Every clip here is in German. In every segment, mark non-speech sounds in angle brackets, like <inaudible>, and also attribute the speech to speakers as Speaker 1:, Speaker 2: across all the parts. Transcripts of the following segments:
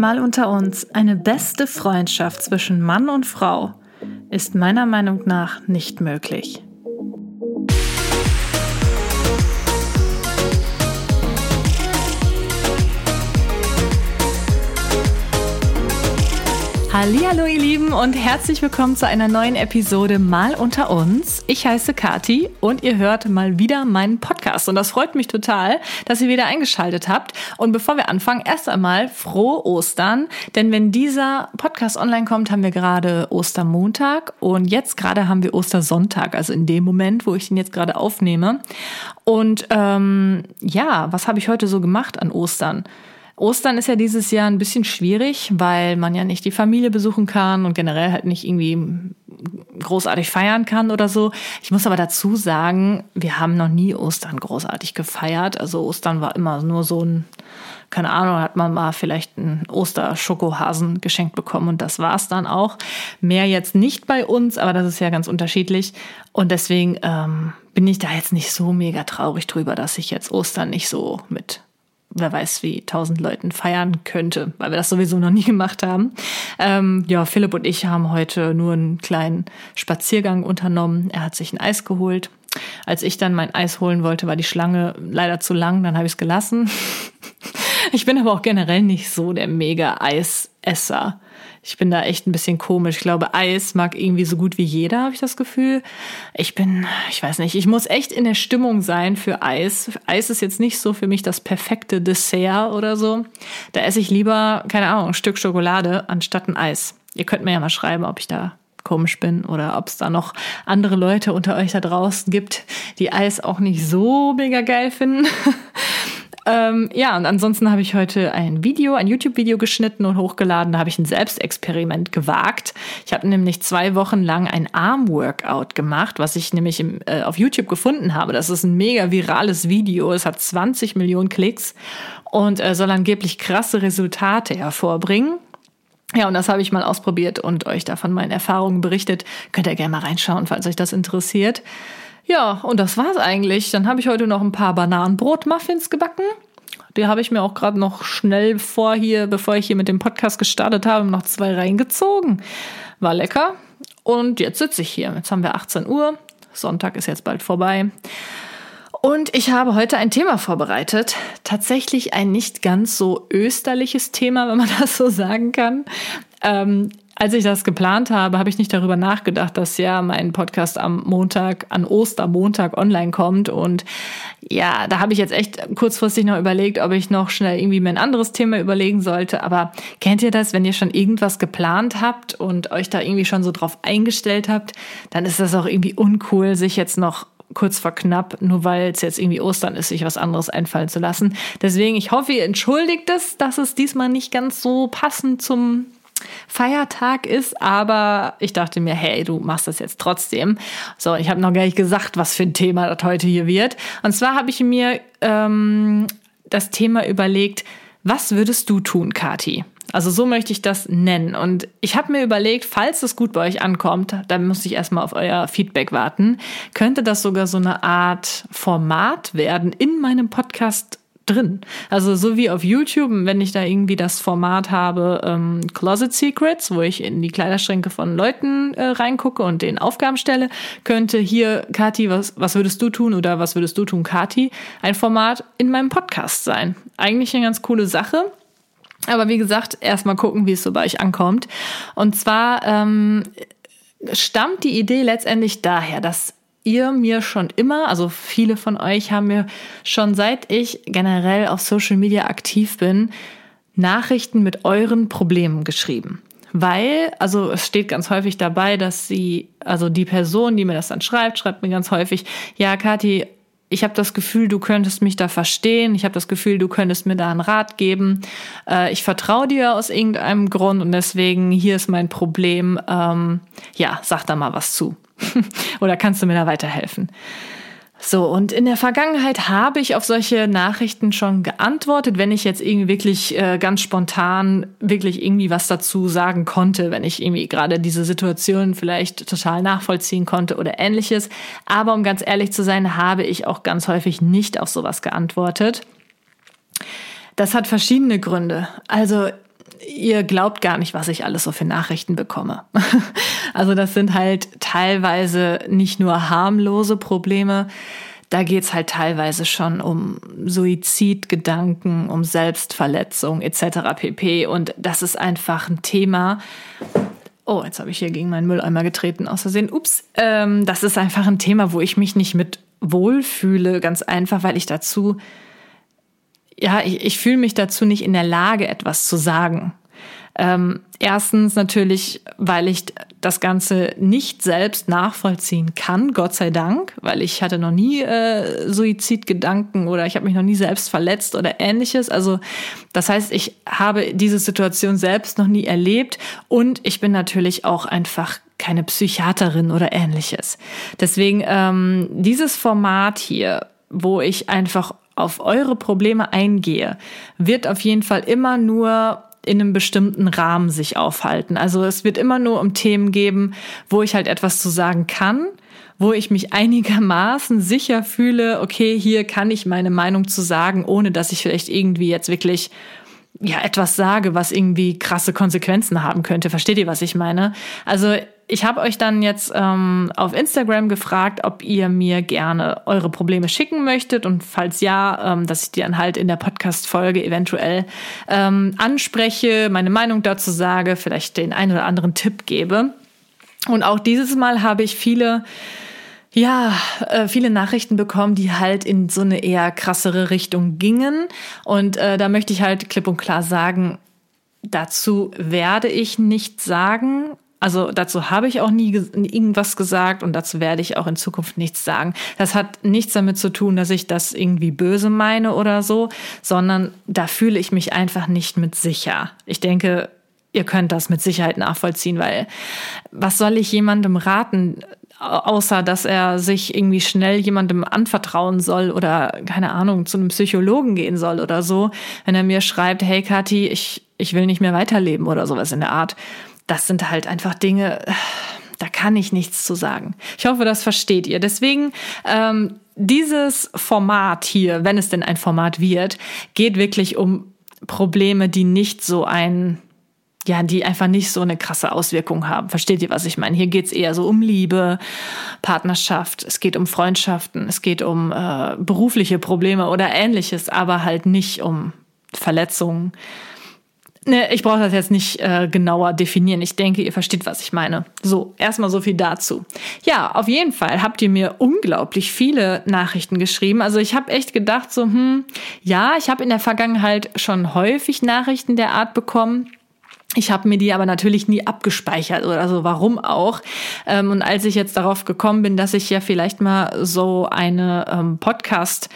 Speaker 1: Mal unter uns, eine beste Freundschaft zwischen Mann und Frau ist meiner Meinung nach nicht möglich. Hallo ihr Lieben und herzlich willkommen zu einer neuen Episode Mal unter uns. Ich heiße Kati und ihr hört mal wieder meinen Podcast und das freut mich total, dass ihr wieder eingeschaltet habt. Und bevor wir anfangen, erst einmal frohe Ostern, denn wenn dieser Podcast online kommt, haben wir gerade Ostermontag und jetzt gerade haben wir Ostersonntag, also in dem Moment, wo ich den jetzt gerade aufnehme. Und ähm, ja, was habe ich heute so gemacht an Ostern? Ostern ist ja dieses Jahr ein bisschen schwierig, weil man ja nicht die Familie besuchen kann und generell halt nicht irgendwie großartig feiern kann oder so. Ich muss aber dazu sagen, wir haben noch nie Ostern großartig gefeiert. Also Ostern war immer nur so ein, keine Ahnung, hat man mal vielleicht einen Osterschokohasen geschenkt bekommen und das war's dann auch. Mehr jetzt nicht bei uns, aber das ist ja ganz unterschiedlich. Und deswegen ähm, bin ich da jetzt nicht so mega traurig drüber, dass ich jetzt Ostern nicht so mit wer weiß wie tausend Leuten feiern könnte, weil wir das sowieso noch nie gemacht haben. Ähm, ja, Philipp und ich haben heute nur einen kleinen Spaziergang unternommen. Er hat sich ein Eis geholt. Als ich dann mein Eis holen wollte, war die Schlange leider zu lang, dann habe ich es gelassen. <laughs> ich bin aber auch generell nicht so der mega Eisesser. Ich bin da echt ein bisschen komisch. Ich glaube, Eis mag irgendwie so gut wie jeder, habe ich das Gefühl. Ich bin, ich weiß nicht, ich muss echt in der Stimmung sein für Eis. Eis ist jetzt nicht so für mich das perfekte Dessert oder so. Da esse ich lieber, keine Ahnung, ein Stück Schokolade anstatt ein Eis. Ihr könnt mir ja mal schreiben, ob ich da komisch bin oder ob es da noch andere Leute unter euch da draußen gibt, die Eis auch nicht so mega geil finden. <laughs> Ähm, ja, und ansonsten habe ich heute ein Video, ein YouTube-Video geschnitten und hochgeladen. Da habe ich ein Selbstexperiment gewagt. Ich habe nämlich zwei Wochen lang ein Arm-Workout gemacht, was ich nämlich im, äh, auf YouTube gefunden habe. Das ist ein mega virales Video. Es hat 20 Millionen Klicks und äh, soll angeblich krasse Resultate hervorbringen. Ja, und das habe ich mal ausprobiert und euch davon meinen Erfahrungen berichtet. Könnt ihr gerne mal reinschauen, falls euch das interessiert. Ja, und das war's eigentlich. Dann habe ich heute noch ein paar Bananenbrot-Muffins gebacken. Die habe ich mir auch gerade noch schnell vor hier, bevor ich hier mit dem Podcast gestartet habe, noch zwei reingezogen. War lecker. Und jetzt sitze ich hier. Jetzt haben wir 18 Uhr. Sonntag ist jetzt bald vorbei. Und ich habe heute ein Thema vorbereitet. Tatsächlich ein nicht ganz so österliches Thema, wenn man <laughs> das so sagen kann. Ähm, als ich das geplant habe, habe ich nicht darüber nachgedacht, dass ja mein Podcast am Montag, an Ostermontag online kommt. Und ja, da habe ich jetzt echt kurzfristig noch überlegt, ob ich noch schnell irgendwie mir ein anderes Thema überlegen sollte. Aber kennt ihr das, wenn ihr schon irgendwas geplant habt und euch da irgendwie schon so drauf eingestellt habt, dann ist das auch irgendwie uncool, sich jetzt noch kurz vor knapp, nur weil es jetzt irgendwie Ostern ist, sich was anderes einfallen zu lassen. Deswegen, ich hoffe, ihr entschuldigt es, dass es diesmal nicht ganz so passend zum Feiertag ist, aber ich dachte mir, hey, du machst das jetzt trotzdem. So, ich habe noch gar nicht gesagt, was für ein Thema das heute hier wird. Und zwar habe ich mir ähm, das Thema überlegt, was würdest du tun, Kati? Also so möchte ich das nennen. Und ich habe mir überlegt, falls es gut bei euch ankommt, dann muss ich erstmal auf euer Feedback warten, könnte das sogar so eine Art Format werden in meinem Podcast drin. Also so wie auf YouTube, wenn ich da irgendwie das Format habe, ähm, Closet Secrets, wo ich in die Kleiderschränke von Leuten äh, reingucke und den Aufgaben stelle, könnte hier, Kati, was, was würdest du tun oder was würdest du tun, Kati, ein Format in meinem Podcast sein. Eigentlich eine ganz coole Sache. Aber wie gesagt, erstmal gucken, wie es so bei euch ankommt. Und zwar ähm, stammt die Idee letztendlich daher, dass ihr mir schon immer, also viele von euch haben mir schon seit ich generell auf Social Media aktiv bin, Nachrichten mit euren Problemen geschrieben. Weil, also es steht ganz häufig dabei, dass sie, also die Person, die mir das dann schreibt, schreibt mir ganz häufig, ja, Kathi, ich habe das Gefühl, du könntest mich da verstehen. Ich habe das Gefühl, du könntest mir da einen Rat geben. Äh, ich vertraue dir aus irgendeinem Grund und deswegen hier ist mein Problem. Ähm, ja, sag da mal was zu. <laughs> Oder kannst du mir da weiterhelfen? So, und in der Vergangenheit habe ich auf solche Nachrichten schon geantwortet, wenn ich jetzt irgendwie wirklich äh, ganz spontan wirklich irgendwie was dazu sagen konnte, wenn ich irgendwie gerade diese Situation vielleicht total nachvollziehen konnte oder ähnliches. Aber um ganz ehrlich zu sein, habe ich auch ganz häufig nicht auf sowas geantwortet. Das hat verschiedene Gründe. Also ihr glaubt gar nicht, was ich alles so für Nachrichten bekomme. <laughs> also das sind halt teilweise nicht nur harmlose Probleme, da geht's halt teilweise schon um Suizidgedanken, um Selbstverletzung etc. pp. Und das ist einfach ein Thema. Oh, jetzt habe ich hier gegen meinen Mülleimer getreten, aus Versehen. Ups. Ähm, das ist einfach ein Thema, wo ich mich nicht mit wohlfühle, ganz einfach, weil ich dazu, ja, ich, ich fühle mich dazu nicht in der Lage, etwas zu sagen. Ähm, erstens natürlich, weil ich das Ganze nicht selbst nachvollziehen kann, Gott sei Dank, weil ich hatte noch nie äh, Suizidgedanken oder ich habe mich noch nie selbst verletzt oder ähnliches. Also das heißt, ich habe diese Situation selbst noch nie erlebt und ich bin natürlich auch einfach keine Psychiaterin oder ähnliches. Deswegen ähm, dieses Format hier, wo ich einfach auf eure Probleme eingehe, wird auf jeden Fall immer nur in einem bestimmten Rahmen sich aufhalten. Also es wird immer nur um Themen geben, wo ich halt etwas zu sagen kann, wo ich mich einigermaßen sicher fühle, okay, hier kann ich meine Meinung zu sagen, ohne dass ich vielleicht irgendwie jetzt wirklich ja etwas sage, was irgendwie krasse Konsequenzen haben könnte. Versteht ihr, was ich meine? Also ich habe euch dann jetzt ähm, auf Instagram gefragt, ob ihr mir gerne eure Probleme schicken möchtet und falls ja, ähm, dass ich die dann halt in der Podcast-Folge eventuell ähm, anspreche, meine Meinung dazu sage, vielleicht den einen oder anderen Tipp gebe. Und auch dieses Mal habe ich viele ja, äh, viele Nachrichten bekommen, die halt in so eine eher krassere Richtung gingen. Und äh, da möchte ich halt klipp und klar sagen, dazu werde ich nichts sagen. Also dazu habe ich auch nie irgendwas gesagt und dazu werde ich auch in Zukunft nichts sagen. Das hat nichts damit zu tun, dass ich das irgendwie böse meine oder so, sondern da fühle ich mich einfach nicht mit sicher. Ich denke, ihr könnt das mit Sicherheit nachvollziehen, weil was soll ich jemandem raten, außer dass er sich irgendwie schnell jemandem anvertrauen soll oder keine Ahnung zu einem Psychologen gehen soll oder so, wenn er mir schreibt, hey Kathi, ich ich will nicht mehr weiterleben oder sowas in der Art das sind halt einfach Dinge, da kann ich nichts zu sagen. Ich hoffe, das versteht ihr. Deswegen, ähm, dieses Format hier, wenn es denn ein Format wird, geht wirklich um Probleme, die nicht so ein ja, die einfach nicht so eine krasse Auswirkung haben. Versteht ihr, was ich meine? Hier geht's eher so um Liebe, Partnerschaft, es geht um Freundschaften, es geht um äh, berufliche Probleme oder ähnliches, aber halt nicht um Verletzungen, Ne, ich brauche das jetzt nicht äh, genauer definieren. Ich denke, ihr versteht, was ich meine. So, erstmal so viel dazu. Ja, auf jeden Fall habt ihr mir unglaublich viele Nachrichten geschrieben. Also ich habe echt gedacht, so, hm, ja, ich habe in der Vergangenheit schon häufig Nachrichten der Art bekommen. Ich habe mir die aber natürlich nie abgespeichert oder so, warum auch. Ähm, und als ich jetzt darauf gekommen bin, dass ich ja vielleicht mal so eine ähm, Podcast-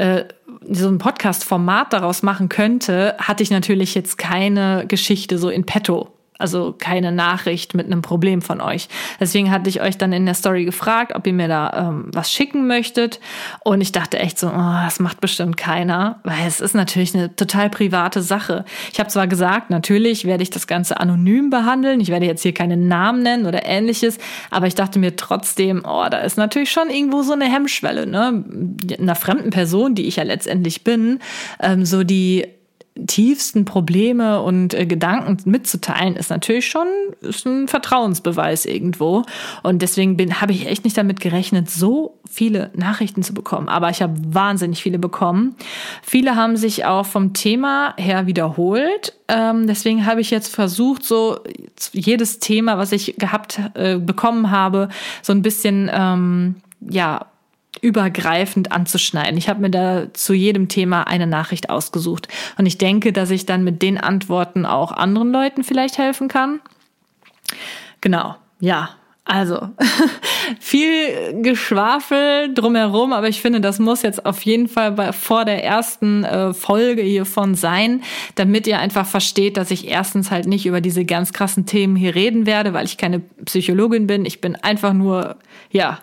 Speaker 1: äh, so ein Podcast-Format daraus machen könnte, hatte ich natürlich jetzt keine Geschichte so in petto. Also keine Nachricht mit einem Problem von euch. Deswegen hatte ich euch dann in der Story gefragt, ob ihr mir da ähm, was schicken möchtet. Und ich dachte echt so, oh, das macht bestimmt keiner, weil es ist natürlich eine total private Sache. Ich habe zwar gesagt, natürlich werde ich das Ganze anonym behandeln. Ich werde jetzt hier keinen Namen nennen oder ähnliches, aber ich dachte mir trotzdem, oh, da ist natürlich schon irgendwo so eine Hemmschwelle, ne? Einer fremden Person, die ich ja letztendlich bin, ähm, so die tiefsten Probleme und äh, Gedanken mitzuteilen, ist natürlich schon ist ein Vertrauensbeweis irgendwo. Und deswegen bin habe ich echt nicht damit gerechnet, so viele Nachrichten zu bekommen. Aber ich habe wahnsinnig viele bekommen. Viele haben sich auch vom Thema her wiederholt. Ähm, deswegen habe ich jetzt versucht, so jedes Thema, was ich gehabt äh, bekommen habe, so ein bisschen ähm, ja übergreifend anzuschneiden. Ich habe mir da zu jedem Thema eine Nachricht ausgesucht. Und ich denke, dass ich dann mit den Antworten auch anderen Leuten vielleicht helfen kann. Genau, ja. Also, <laughs> viel Geschwafel drumherum, aber ich finde, das muss jetzt auf jeden Fall bei, vor der ersten äh, Folge hiervon sein, damit ihr einfach versteht, dass ich erstens halt nicht über diese ganz krassen Themen hier reden werde, weil ich keine Psychologin bin. Ich bin einfach nur, ja,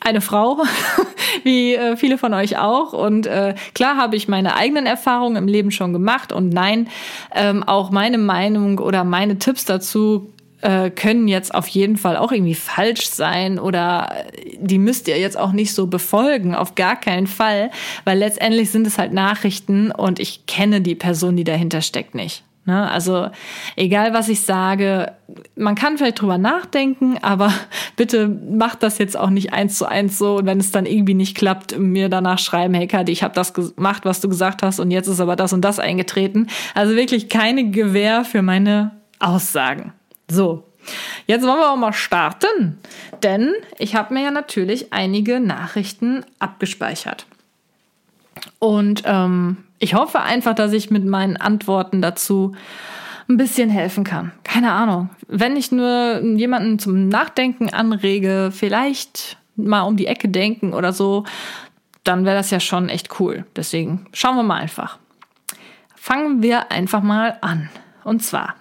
Speaker 1: eine Frau, <laughs> wie äh, viele von euch auch. Und äh, klar habe ich meine eigenen Erfahrungen im Leben schon gemacht. Und nein, ähm, auch meine Meinung oder meine Tipps dazu äh, können jetzt auf jeden Fall auch irgendwie falsch sein oder die müsst ihr jetzt auch nicht so befolgen, auf gar keinen Fall, weil letztendlich sind es halt Nachrichten und ich kenne die Person, die dahinter steckt, nicht. Ne? Also egal, was ich sage, man kann vielleicht drüber nachdenken, aber <laughs> bitte macht das jetzt auch nicht eins zu eins so. Und wenn es dann irgendwie nicht klappt, mir danach schreiben, hey Kati, ich habe das gemacht, was du gesagt hast und jetzt ist aber das und das eingetreten. Also wirklich keine Gewähr für meine Aussagen. So, Jetzt wollen wir auch mal starten, denn ich habe mir ja natürlich einige Nachrichten abgespeichert. Und ähm, ich hoffe einfach, dass ich mit meinen Antworten dazu ein bisschen helfen kann. Keine Ahnung. Wenn ich nur jemanden zum Nachdenken anrege, vielleicht mal um die Ecke denken oder so, dann wäre das ja schon echt cool. Deswegen schauen wir mal einfach. Fangen wir einfach mal an. Und zwar,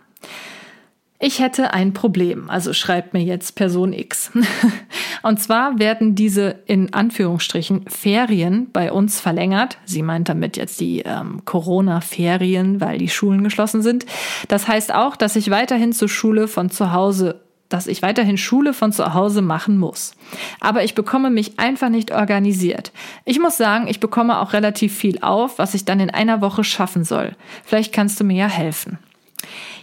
Speaker 1: ich hätte ein Problem, also schreibt mir jetzt Person X. <laughs> Und zwar werden diese in Anführungsstrichen Ferien bei uns verlängert. Sie meint damit jetzt die ähm, Corona-Ferien, weil die Schulen geschlossen sind. Das heißt auch, dass ich weiterhin zur Schule von zu Hause dass ich weiterhin Schule von zu Hause machen muss. Aber ich bekomme mich einfach nicht organisiert. Ich muss sagen, ich bekomme auch relativ viel auf, was ich dann in einer Woche schaffen soll. Vielleicht kannst du mir ja helfen.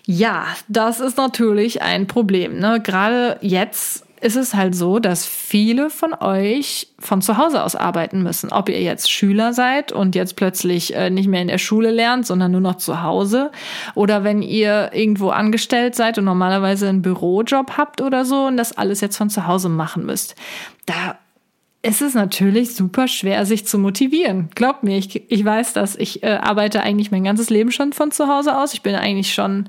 Speaker 1: Ja, das ist natürlich ein Problem. Ne? Gerade jetzt ist es halt so, dass viele von euch von zu Hause aus arbeiten müssen. Ob ihr jetzt Schüler seid und jetzt plötzlich äh, nicht mehr in der Schule lernt, sondern nur noch zu Hause. Oder wenn ihr irgendwo angestellt seid und normalerweise einen Bürojob habt oder so und das alles jetzt von zu Hause machen müsst. Da ist es natürlich super schwer, sich zu motivieren. Glaubt mir, ich, ich weiß das. Ich äh, arbeite eigentlich mein ganzes Leben schon von zu Hause aus. Ich bin eigentlich schon,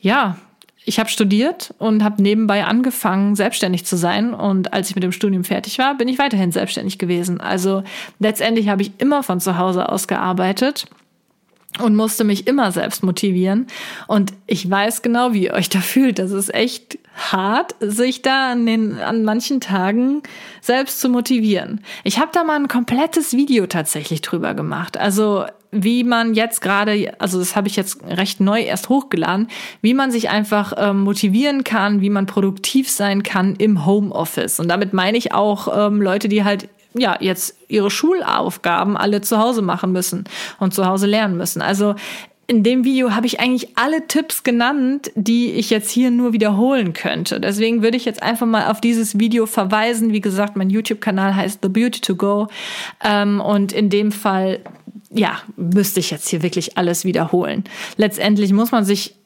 Speaker 1: ja, ich habe studiert und habe nebenbei angefangen, selbstständig zu sein. Und als ich mit dem Studium fertig war, bin ich weiterhin selbstständig gewesen. Also letztendlich habe ich immer von zu Hause aus gearbeitet und musste mich immer selbst motivieren. Und ich weiß genau, wie ihr euch da fühlt. Das ist echt hart, sich da an, den, an manchen Tagen selbst zu motivieren. Ich habe da mal ein komplettes Video tatsächlich drüber gemacht. Also wie man jetzt gerade, also das habe ich jetzt recht neu erst hochgeladen, wie man sich einfach ähm, motivieren kann, wie man produktiv sein kann im Homeoffice. Und damit meine ich auch ähm, Leute, die halt ja, jetzt ihre Schulaufgaben alle zu Hause machen müssen und zu Hause lernen müssen. Also in dem Video habe ich eigentlich alle Tipps genannt, die ich jetzt hier nur wiederholen könnte. Deswegen würde ich jetzt einfach mal auf dieses Video verweisen. Wie gesagt, mein YouTube-Kanal heißt The Beauty to Go. Ähm, und in dem Fall, ja, müsste ich jetzt hier wirklich alles wiederholen. Letztendlich muss man sich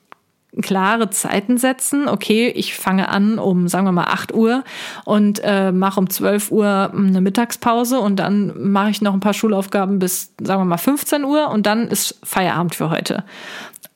Speaker 1: klare Zeiten setzen. Okay, ich fange an um, sagen wir mal, 8 Uhr und äh, mache um 12 Uhr eine Mittagspause und dann mache ich noch ein paar Schulaufgaben bis, sagen wir mal, 15 Uhr und dann ist Feierabend für heute.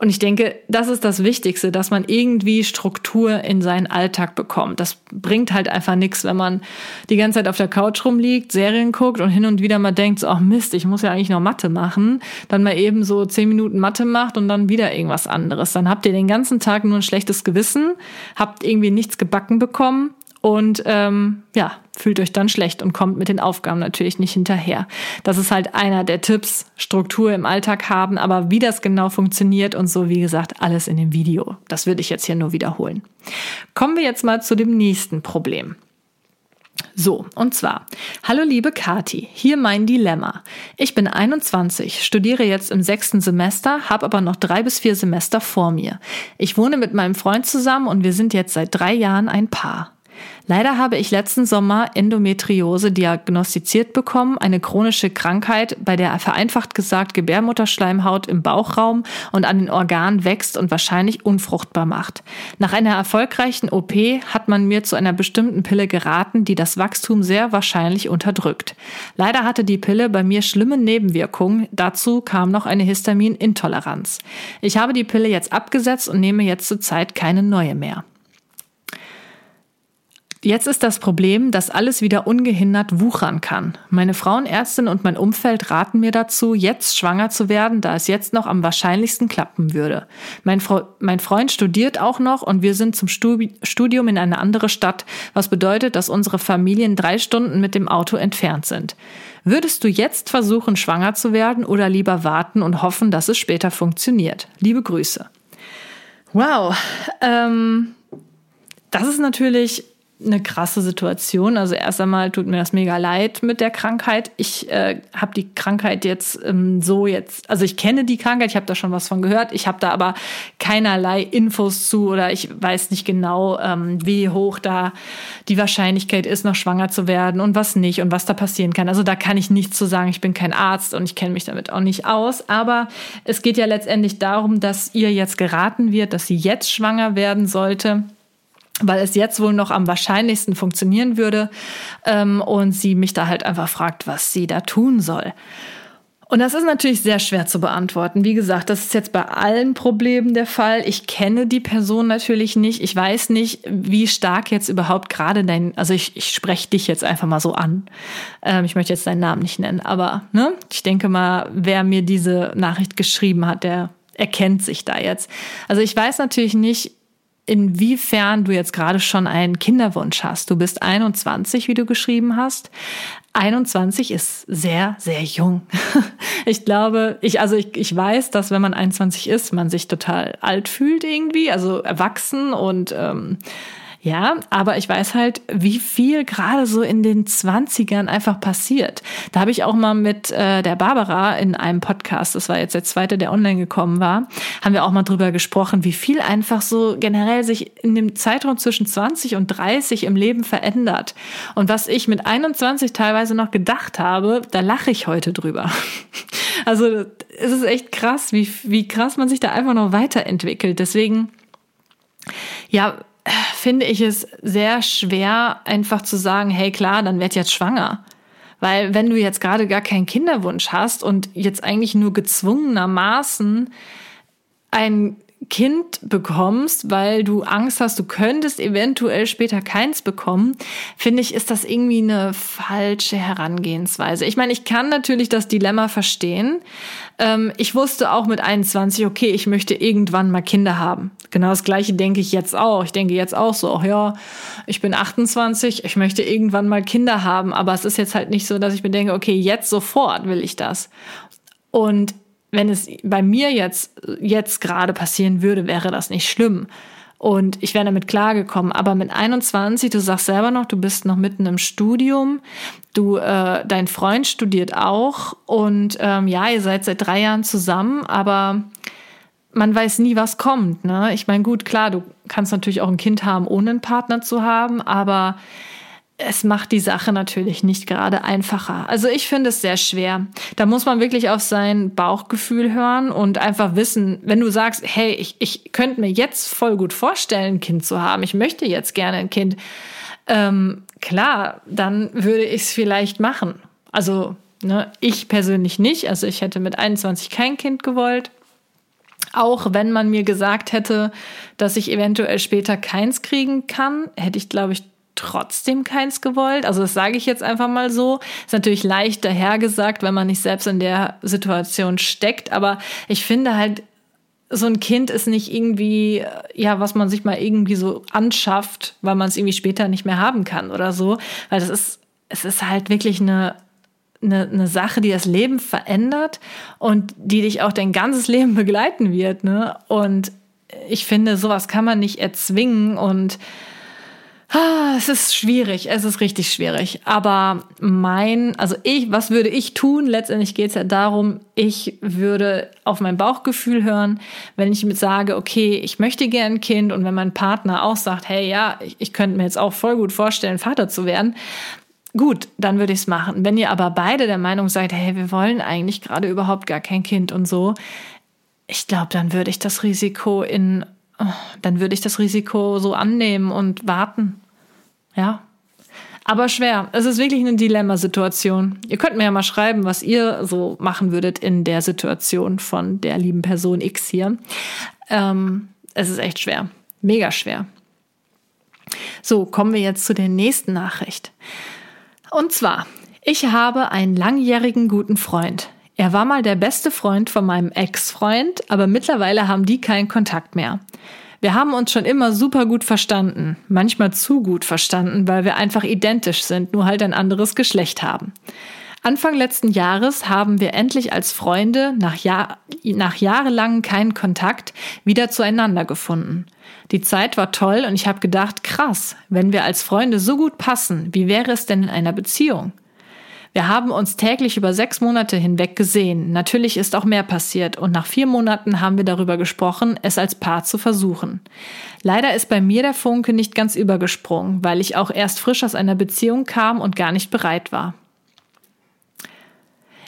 Speaker 1: Und ich denke, das ist das Wichtigste, dass man irgendwie Struktur in seinen Alltag bekommt. Das bringt halt einfach nichts, wenn man die ganze Zeit auf der Couch rumliegt, Serien guckt und hin und wieder mal denkt, so, ach Mist, ich muss ja eigentlich noch Mathe machen. Dann mal eben so zehn Minuten Mathe macht und dann wieder irgendwas anderes. Dann habt ihr den ganzen Tag nur ein schlechtes Gewissen, habt irgendwie nichts gebacken bekommen und ähm, ja, fühlt euch dann schlecht und kommt mit den Aufgaben natürlich nicht hinterher. Das ist halt einer der Tipps, Struktur im Alltag haben, aber wie das genau funktioniert und so, wie gesagt, alles in dem Video. Das würde ich jetzt hier nur wiederholen. Kommen wir jetzt mal zu dem nächsten Problem. So, und zwar, hallo liebe Kati, hier mein Dilemma. Ich bin 21, studiere jetzt im sechsten Semester, habe aber noch drei bis vier Semester vor mir. Ich wohne mit meinem Freund zusammen und wir sind jetzt seit drei Jahren ein Paar. Leider habe ich letzten Sommer Endometriose diagnostiziert bekommen, eine chronische Krankheit, bei der vereinfacht gesagt Gebärmutterschleimhaut im Bauchraum und an den Organen wächst und wahrscheinlich unfruchtbar macht. Nach einer erfolgreichen OP hat man mir zu einer bestimmten Pille geraten, die das Wachstum sehr wahrscheinlich unterdrückt. Leider hatte die Pille bei mir schlimme Nebenwirkungen, dazu kam noch eine Histaminintoleranz. Ich habe die Pille jetzt abgesetzt und nehme jetzt zurzeit keine neue mehr. Jetzt ist das Problem, dass alles wieder ungehindert wuchern kann. Meine Frauenärztin und mein Umfeld raten mir dazu, jetzt schwanger zu werden, da es jetzt noch am wahrscheinlichsten klappen würde. Mein, Fre mein Freund studiert auch noch und wir sind zum Studium in eine andere Stadt, was bedeutet, dass unsere Familien drei Stunden mit dem Auto entfernt sind. Würdest du jetzt versuchen, schwanger zu werden oder lieber warten und hoffen, dass es später funktioniert? Liebe Grüße. Wow, ähm, das ist natürlich eine krasse Situation. Also erst einmal tut mir das mega leid mit der Krankheit. Ich äh, habe die Krankheit jetzt ähm, so jetzt, also ich kenne die Krankheit, ich habe da schon was von gehört. Ich habe da aber keinerlei Infos zu oder ich weiß nicht genau, ähm, wie hoch da die Wahrscheinlichkeit ist, noch schwanger zu werden und was nicht und was da passieren kann. Also da kann ich nichts zu sagen. Ich bin kein Arzt und ich kenne mich damit auch nicht aus. Aber es geht ja letztendlich darum, dass ihr jetzt geraten wird, dass sie jetzt schwanger werden sollte weil es jetzt wohl noch am wahrscheinlichsten funktionieren würde ähm, und sie mich da halt einfach fragt, was sie da tun soll. Und das ist natürlich sehr schwer zu beantworten. Wie gesagt, das ist jetzt bei allen Problemen der Fall. Ich kenne die Person natürlich nicht. Ich weiß nicht, wie stark jetzt überhaupt gerade dein, also ich, ich spreche dich jetzt einfach mal so an. Ähm, ich möchte jetzt deinen Namen nicht nennen, aber ne, ich denke mal, wer mir diese Nachricht geschrieben hat, der erkennt sich da jetzt. Also ich weiß natürlich nicht, inwiefern du jetzt gerade schon einen Kinderwunsch hast. Du bist 21, wie du geschrieben hast. 21 ist sehr, sehr jung. <laughs> Ich glaube, ich, also ich, ich weiß, dass wenn man 21 ist, man sich total alt fühlt irgendwie, also erwachsen und ähm, ja, aber ich weiß halt, wie viel gerade so in den Zwanzigern einfach passiert. Da habe ich auch mal mit äh, der Barbara in einem Podcast, das war jetzt der zweite, der online gekommen war, haben wir auch mal drüber gesprochen, wie viel einfach so generell sich in dem Zeitraum zwischen 20 und 30 im Leben verändert. Und was ich mit 21 teilweise noch gedacht habe, da lache ich heute drüber. <laughs> Also es ist echt krass, wie, wie krass man sich da einfach noch weiterentwickelt. Deswegen, ja, finde ich es sehr schwer, einfach zu sagen, hey klar, dann werd jetzt schwanger. Weil wenn du jetzt gerade gar keinen Kinderwunsch hast und jetzt eigentlich nur gezwungenermaßen ein Kind bekommst, weil du Angst hast, du könntest eventuell später keins bekommen, finde ich, ist das irgendwie eine falsche Herangehensweise. Ich meine, ich kann natürlich das Dilemma verstehen. Ähm, ich wusste auch mit 21, okay, ich möchte irgendwann mal Kinder haben. Genau das Gleiche denke ich jetzt auch. Ich denke jetzt auch so, ach ja, ich bin 28, ich möchte irgendwann mal Kinder haben, aber es ist jetzt halt nicht so, dass ich mir denke, okay, jetzt sofort will ich das. Und wenn es bei mir jetzt, jetzt gerade passieren würde, wäre das nicht schlimm. Und ich wäre damit klargekommen. Aber mit 21, du sagst selber noch, du bist noch mitten im Studium. Du, äh, dein Freund studiert auch. Und ähm, ja, ihr seid seit drei Jahren zusammen, aber man weiß nie, was kommt. Ne? Ich meine, gut, klar, du kannst natürlich auch ein Kind haben, ohne einen Partner zu haben, aber es macht die Sache natürlich nicht gerade einfacher. Also ich finde es sehr schwer. Da muss man wirklich auf sein Bauchgefühl hören und einfach wissen, wenn du sagst, hey, ich, ich könnte mir jetzt voll gut vorstellen, ein Kind zu haben, ich möchte jetzt gerne ein Kind, ähm, klar, dann würde ich es vielleicht machen. Also ne, ich persönlich nicht. Also ich hätte mit 21 kein Kind gewollt. Auch wenn man mir gesagt hätte, dass ich eventuell später keins kriegen kann, hätte ich, glaube ich, trotzdem keins gewollt. Also das sage ich jetzt einfach mal so. Ist natürlich leicht dahergesagt, wenn man nicht selbst in der Situation steckt. Aber ich finde halt, so ein Kind ist nicht irgendwie, ja, was man sich mal irgendwie so anschafft, weil man es irgendwie später nicht mehr haben kann oder so. Weil das ist, es ist halt wirklich eine, eine, eine Sache, die das Leben verändert und die dich auch dein ganzes Leben begleiten wird. Ne? Und ich finde, sowas kann man nicht erzwingen und es ist schwierig, es ist richtig schwierig. Aber mein, also ich, was würde ich tun? Letztendlich geht es ja darum, ich würde auf mein Bauchgefühl hören, wenn ich mit sage, okay, ich möchte gern ein Kind und wenn mein Partner auch sagt, hey, ja, ich, ich könnte mir jetzt auch voll gut vorstellen, Vater zu werden, gut, dann würde ich es machen. Wenn ihr aber beide der Meinung seid, hey, wir wollen eigentlich gerade überhaupt gar kein Kind und so, ich glaube, dann würde ich das Risiko in, dann würde ich das Risiko so annehmen und warten ja. Aber schwer. Es ist wirklich eine Dilemmasituation. Ihr könnt mir ja mal schreiben, was ihr so machen würdet in der Situation von der lieben Person X hier. Ähm, es ist echt schwer. Mega schwer. So, kommen wir jetzt zu der nächsten Nachricht. Und zwar, ich habe einen langjährigen guten Freund. Er war mal der beste Freund von meinem Ex-Freund, aber mittlerweile haben die keinen Kontakt mehr. Wir haben uns schon immer super gut verstanden, manchmal zu gut verstanden, weil wir einfach identisch sind, nur halt ein anderes Geschlecht haben. Anfang letzten Jahres haben wir endlich als Freunde nach, Jahr, nach jahrelangen keinen Kontakt wieder zueinander gefunden. Die Zeit war toll und ich habe gedacht, krass, wenn wir als Freunde so gut passen, wie wäre es denn in einer Beziehung? Wir haben uns täglich über sechs Monate hinweg gesehen. Natürlich ist auch mehr passiert und nach vier Monaten haben wir darüber gesprochen, es als Paar zu versuchen. Leider ist bei mir der Funke nicht ganz übergesprungen, weil ich auch erst frisch aus einer Beziehung kam und gar nicht bereit war.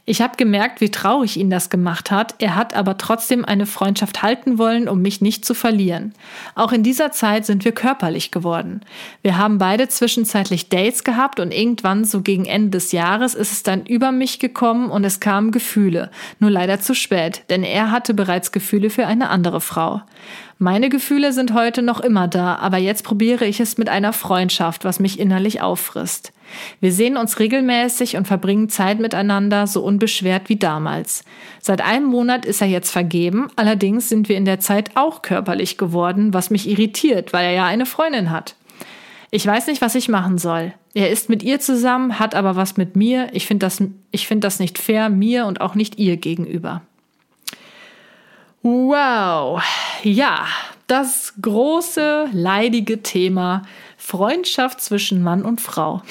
Speaker 1: Ich habe gemerkt, wie traurig ihn das gemacht hat. Er hat aber trotzdem eine Freundschaft halten wollen, um mich nicht zu verlieren. Auch in dieser Zeit sind wir körperlich geworden. Wir haben beide zwischenzeitlich Dates gehabt und irgendwann so gegen Ende des Jahres ist es dann über mich gekommen und es kamen Gefühle. Nur leider zu spät, denn er hatte bereits Gefühle für eine andere Frau. Meine Gefühle sind heute noch immer da, aber jetzt probiere ich es mit einer Freundschaft, was mich innerlich auffrisst. Wir sehen uns regelmäßig und verbringen Zeit miteinander so unbeschwert wie damals. Seit einem Monat ist er jetzt vergeben, allerdings sind wir in der Zeit auch körperlich geworden, was mich irritiert, weil er ja eine Freundin hat. Ich weiß nicht, was ich machen soll. Er ist mit ihr zusammen, hat aber was mit mir. Ich finde das, find das nicht fair, mir und auch nicht ihr gegenüber. Wow, ja, das große, leidige Thema Freundschaft zwischen Mann und Frau.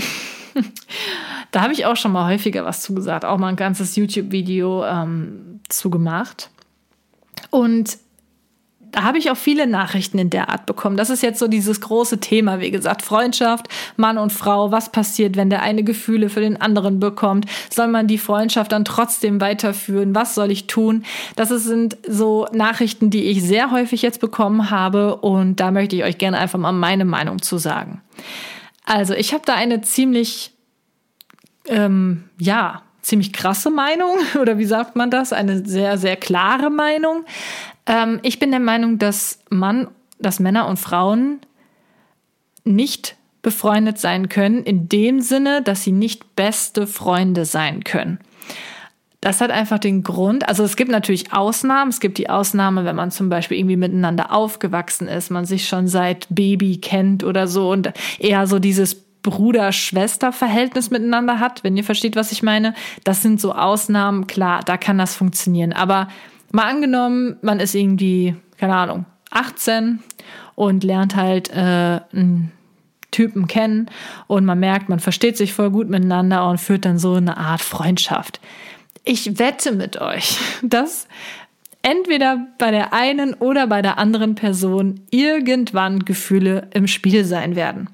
Speaker 1: <laughs> da habe ich auch schon mal häufiger was zu gesagt, auch mal ein ganzes YouTube-Video ähm, zu gemacht. Und da habe ich auch viele Nachrichten in der Art bekommen. Das ist jetzt so dieses große Thema, wie gesagt, Freundschaft, Mann und Frau. Was passiert, wenn der eine Gefühle für den anderen bekommt? Soll man die Freundschaft dann trotzdem weiterführen? Was soll ich tun? Das sind so Nachrichten, die ich sehr häufig jetzt bekommen habe und da möchte ich euch gerne einfach mal meine Meinung zu sagen. Also ich habe da eine ziemlich, ähm, ja, ziemlich krasse Meinung <laughs> oder wie sagt man das? Eine sehr, sehr klare Meinung. Ähm, ich bin der Meinung, dass Mann, dass Männer und Frauen nicht befreundet sein können, in dem Sinne, dass sie nicht beste Freunde sein können. Das hat einfach den Grund, also es gibt natürlich Ausnahmen. Es gibt die Ausnahme, wenn man zum Beispiel irgendwie miteinander aufgewachsen ist, man sich schon seit Baby kennt oder so und eher so dieses Bruder-Schwester-Verhältnis miteinander hat, wenn ihr versteht, was ich meine. Das sind so Ausnahmen, klar, da kann das funktionieren. Aber Mal angenommen, man ist irgendwie, keine Ahnung, 18 und lernt halt äh, einen Typen kennen und man merkt, man versteht sich voll gut miteinander und führt dann so eine Art Freundschaft. Ich wette mit euch, dass entweder bei der einen oder bei der anderen Person irgendwann Gefühle im Spiel sein werden.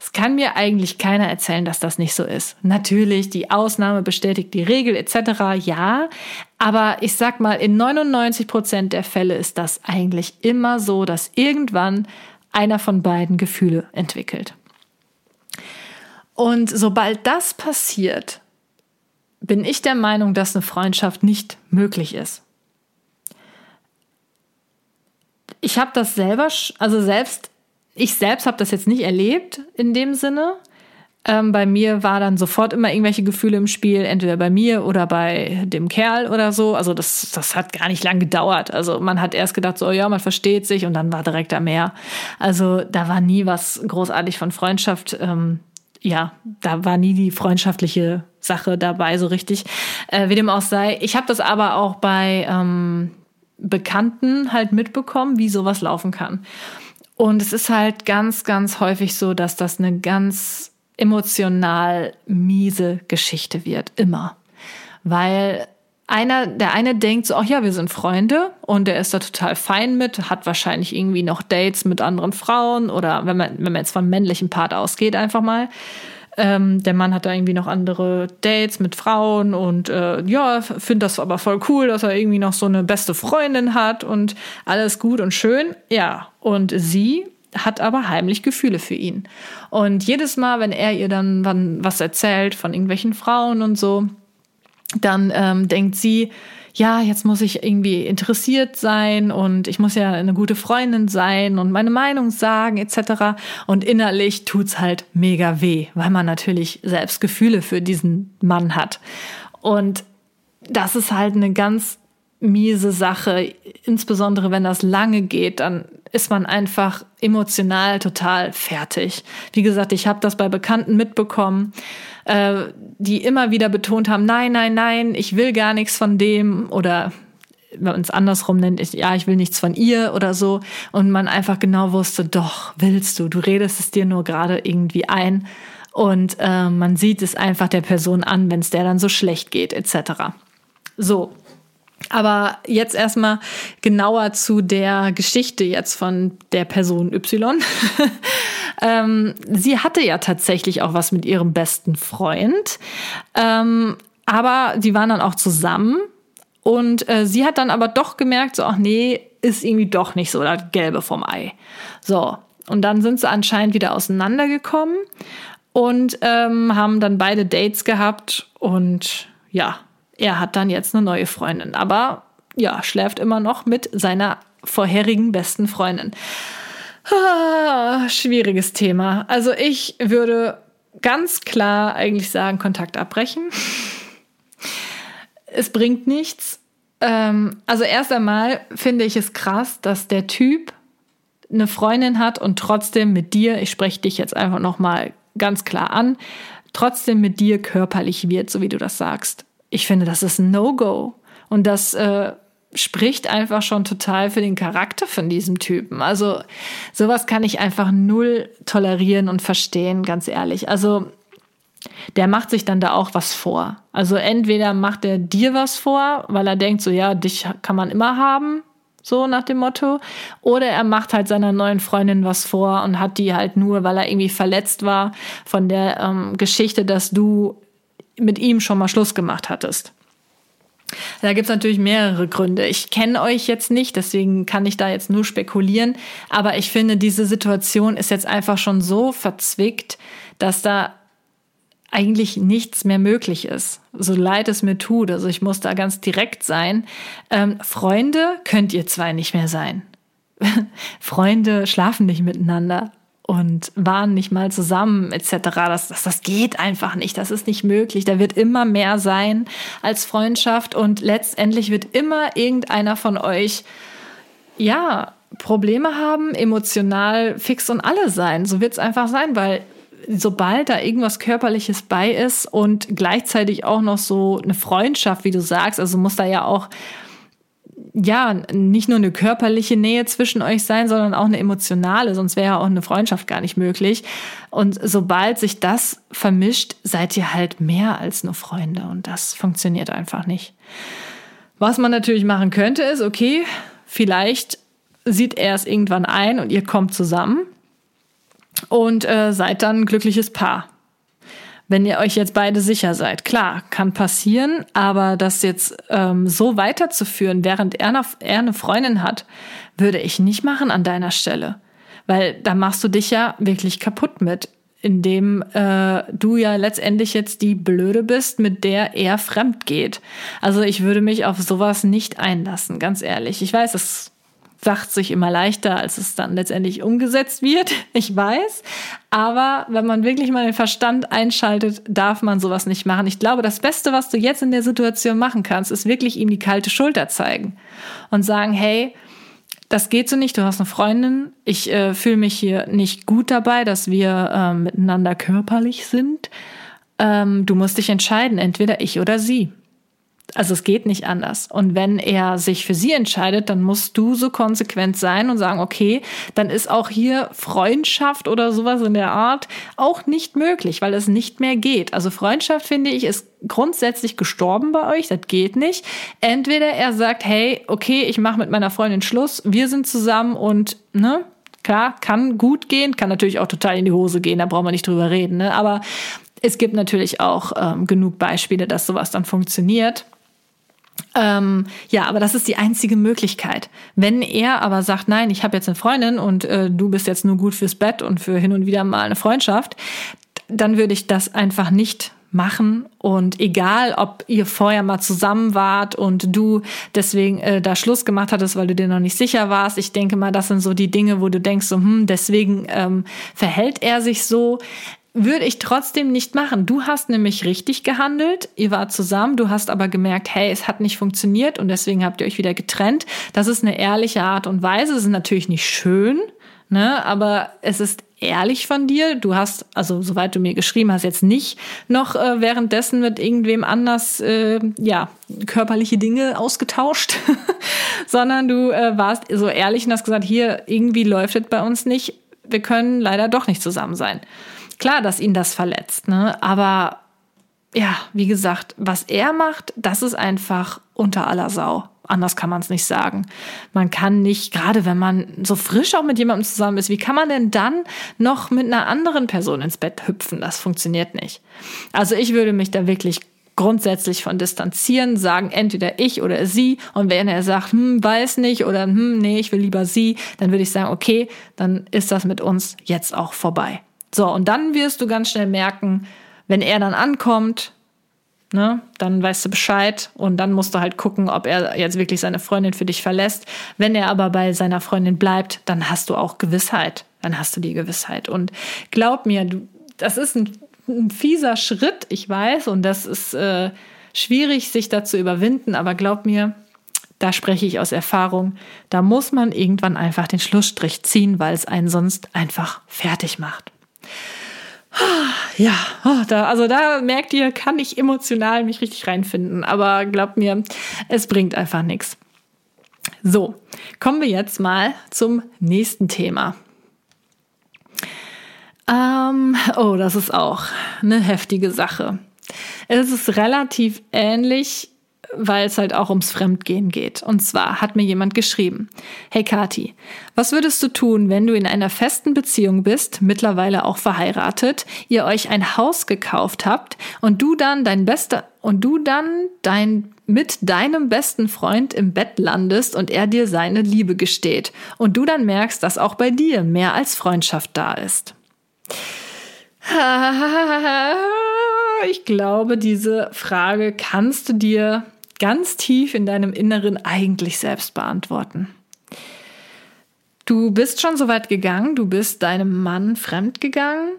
Speaker 1: Es kann mir eigentlich keiner erzählen, dass das nicht so ist. Natürlich, die Ausnahme bestätigt die Regel etc. Ja, aber ich sag mal, in 99 Prozent der Fälle ist das eigentlich immer so, dass irgendwann einer von beiden Gefühle entwickelt. Und sobald das passiert, bin ich der Meinung, dass eine Freundschaft nicht möglich ist. ich habe das selber, also selbst, ich selbst habe das jetzt nicht erlebt in dem Sinne. Ähm, bei mir war dann sofort immer irgendwelche Gefühle im Spiel, entweder bei mir oder bei dem Kerl oder so. Also das, das hat gar nicht lang gedauert. Also man hat erst gedacht, so ja, man versteht sich und dann war direkt da mehr. Also da war nie was großartig von Freundschaft. Ähm, ja, da war nie die freundschaftliche Sache dabei so richtig. Äh, wie dem auch sei. Ich habe das aber auch bei ähm, Bekannten halt mitbekommen, wie sowas laufen kann. Und es ist halt ganz, ganz häufig so, dass das eine ganz emotional miese Geschichte wird. Immer. Weil einer, der eine denkt so, ach ja, wir sind Freunde und der ist da total fein mit, hat wahrscheinlich irgendwie noch Dates mit anderen Frauen oder wenn man, wenn man jetzt vom männlichen Part ausgeht, einfach mal. Ähm, der Mann hat da irgendwie noch andere Dates mit Frauen und äh, ja, findet das aber voll cool, dass er irgendwie noch so eine beste Freundin hat und alles gut und schön. Ja, und sie hat aber heimlich Gefühle für ihn. Und jedes Mal, wenn er ihr dann was erzählt von irgendwelchen Frauen und so, dann ähm, denkt sie, ja, jetzt muss ich irgendwie interessiert sein und ich muss ja eine gute Freundin sein und meine Meinung sagen etc. Und innerlich tut's halt mega weh, weil man natürlich selbst Gefühle für diesen Mann hat. Und das ist halt eine ganz miese Sache, insbesondere wenn das lange geht, dann ist man einfach emotional total fertig. Wie gesagt, ich habe das bei Bekannten mitbekommen, äh, die immer wieder betont haben, nein, nein, nein, ich will gar nichts von dem oder wenn man es andersrum nennt, ist, ja, ich will nichts von ihr oder so. Und man einfach genau wusste, doch, willst du, du redest es dir nur gerade irgendwie ein. Und äh, man sieht es einfach der Person an, wenn es der dann so schlecht geht, etc. So, aber jetzt erstmal genauer zu der Geschichte jetzt von der Person Y. <laughs> ähm, sie hatte ja tatsächlich auch was mit ihrem besten Freund. Ähm, aber die waren dann auch zusammen. Und äh, sie hat dann aber doch gemerkt, so, ach nee, ist irgendwie doch nicht so das Gelbe vom Ei. So. Und dann sind sie anscheinend wieder auseinandergekommen und ähm, haben dann beide Dates gehabt und ja, er hat dann jetzt eine neue Freundin, aber ja, schläft immer noch mit seiner vorherigen besten Freundin. Ah, <laughs> schwieriges Thema. Also ich würde ganz klar eigentlich sagen, Kontakt abbrechen. es bringt nichts. Ähm, also erst einmal finde ich es krass, dass der Typ eine Freundin hat und trotzdem mit dir, ich spreche dich jetzt einfach noch mal ganz klar an, trotzdem mit dir körperlich wird, so wie du das sagst ich finde, das ist ein No-Go. Und das äh, spricht einfach schon total für den Charakter von diesem Typen. Also sowas kann ich einfach null tolerieren und verstehen, ganz ehrlich. Also der macht sich dann da auch was vor. Also entweder macht er dir was vor, weil er denkt so, ja, dich kann man immer haben, so nach dem Motto, oder er macht halt seiner neuen Freundin was vor und hat die halt nur, weil er irgendwie verletzt war von der ähm, Geschichte, dass du mit ihm schon mal Schluss gemacht hattest. Da gibt's natürlich mehrere Gründe. Ich kenne euch jetzt nicht, deswegen kann ich da jetzt nur spekulieren. Aber ich finde, diese Situation ist jetzt einfach schon so verzwickt, dass da eigentlich nichts mehr möglich ist. So leid es mir tut. Also ich muss da ganz direkt sein. Ähm, Freunde könnt ihr zwei nicht mehr sein. <laughs> Freunde schlafen nicht miteinander und waren nicht mal zusammen etc. Das, das, das geht einfach nicht. Das ist nicht möglich. Da wird immer mehr sein als Freundschaft und letztendlich wird immer irgendeiner von euch, ja, Probleme haben, emotional fix und alle sein. So wird es einfach sein, weil sobald da irgendwas Körperliches bei ist und gleichzeitig auch noch so eine Freundschaft, wie du sagst, also muss da ja auch ja, nicht nur eine körperliche Nähe zwischen euch sein, sondern auch eine emotionale, sonst wäre ja auch eine Freundschaft gar nicht möglich. Und sobald sich das vermischt, seid ihr halt mehr als nur Freunde und das funktioniert einfach nicht. Was man natürlich machen könnte, ist, okay, vielleicht sieht er es irgendwann ein und ihr kommt zusammen und äh, seid dann ein glückliches Paar wenn ihr euch jetzt beide sicher seid. Klar, kann passieren, aber das jetzt ähm, so weiterzuführen, während er, noch, er eine Freundin hat, würde ich nicht machen an deiner Stelle. Weil da machst du dich ja wirklich kaputt mit, indem äh, du ja letztendlich jetzt die Blöde bist, mit der er fremd geht. Also ich würde mich auf sowas nicht einlassen, ganz ehrlich. Ich weiß, es sagt sich immer leichter, als es dann letztendlich umgesetzt wird. <laughs> Ich weiß. Aber wenn man wirklich mal den Verstand einschaltet, darf man sowas nicht machen. Ich glaube, das Beste, was du jetzt in der Situation machen kannst, ist wirklich ihm die kalte Schulter zeigen und sagen, hey, das geht so nicht, du hast eine Freundin, ich äh, fühle mich hier nicht gut dabei, dass wir äh, miteinander körperlich sind. Ähm, du musst dich entscheiden, entweder ich oder sie. Also es geht nicht anders. Und wenn er sich für sie entscheidet, dann musst du so konsequent sein und sagen, okay, dann ist auch hier Freundschaft oder sowas in der Art auch nicht möglich, weil es nicht mehr geht. Also Freundschaft, finde ich, ist grundsätzlich gestorben bei euch. Das geht nicht. Entweder er sagt, hey, okay, ich mache mit meiner Freundin Schluss, wir sind zusammen und, ne, klar, kann gut gehen, kann natürlich auch total in die Hose gehen, da brauchen wir nicht drüber reden. Ne? Aber es gibt natürlich auch ähm, genug Beispiele, dass sowas dann funktioniert. Ähm, ja, aber das ist die einzige Möglichkeit. Wenn er aber sagt, nein, ich habe jetzt eine Freundin und äh, du bist jetzt nur gut fürs Bett und für hin und wieder mal eine Freundschaft, dann würde ich das einfach nicht machen und egal, ob ihr vorher mal zusammen wart und du deswegen äh, da Schluss gemacht hattest, weil du dir noch nicht sicher warst. Ich denke mal, das sind so die Dinge, wo du denkst, so, hm, deswegen ähm, verhält er sich so würde ich trotzdem nicht machen. Du hast nämlich richtig gehandelt, ihr wart zusammen, du hast aber gemerkt, hey, es hat nicht funktioniert und deswegen habt ihr euch wieder getrennt. Das ist eine ehrliche Art und Weise. Es ist natürlich nicht schön, ne, aber es ist ehrlich von dir. Du hast, also soweit du mir geschrieben hast, jetzt nicht noch äh, währenddessen mit irgendwem anders äh, ja körperliche Dinge ausgetauscht, <laughs> sondern du äh, warst so ehrlich und hast gesagt, hier irgendwie läuft es bei uns nicht. Wir können leider doch nicht zusammen sein. Klar, dass ihn das verletzt, ne? Aber ja, wie gesagt, was er macht, das ist einfach unter aller Sau. Anders kann man es nicht sagen. Man kann nicht, gerade wenn man so frisch auch mit jemandem zusammen ist, wie kann man denn dann noch mit einer anderen Person ins Bett hüpfen? Das funktioniert nicht. Also ich würde mich da wirklich grundsätzlich von distanzieren, sagen entweder ich oder sie. Und wenn er sagt, hm, weiß nicht oder hm, nee, ich will lieber sie, dann würde ich sagen, okay, dann ist das mit uns jetzt auch vorbei. So, und dann wirst du ganz schnell merken, wenn er dann ankommt, ne, dann weißt du Bescheid und dann musst du halt gucken, ob er jetzt wirklich seine Freundin für dich verlässt. Wenn er aber bei seiner Freundin bleibt, dann hast du auch Gewissheit. Dann hast du die Gewissheit. Und glaub mir, du, das ist ein, ein fieser Schritt, ich weiß, und das ist äh, schwierig, sich da zu überwinden, aber glaub mir, da spreche ich aus Erfahrung, da muss man irgendwann einfach den Schlussstrich ziehen, weil es einen sonst einfach fertig macht. Ja, oh, da, also da merkt ihr, kann ich emotional mich richtig reinfinden. Aber glaubt mir, es bringt einfach nichts. So, kommen wir jetzt mal zum nächsten Thema. Ähm, oh, das ist auch eine heftige Sache. Es ist relativ ähnlich weil es halt auch ums Fremdgehen geht. Und zwar hat mir jemand geschrieben, Hey Kati, was würdest du tun, wenn du in einer festen Beziehung bist, mittlerweile auch verheiratet, ihr euch ein Haus gekauft habt und du dann dein bester und du dann dein mit deinem besten Freund im Bett landest und er dir seine Liebe gesteht und du dann merkst, dass auch bei dir mehr als Freundschaft da ist. <laughs> Ich glaube, diese Frage kannst du dir ganz tief in deinem Inneren eigentlich selbst beantworten. Du bist schon so weit gegangen, du bist deinem Mann fremd gegangen.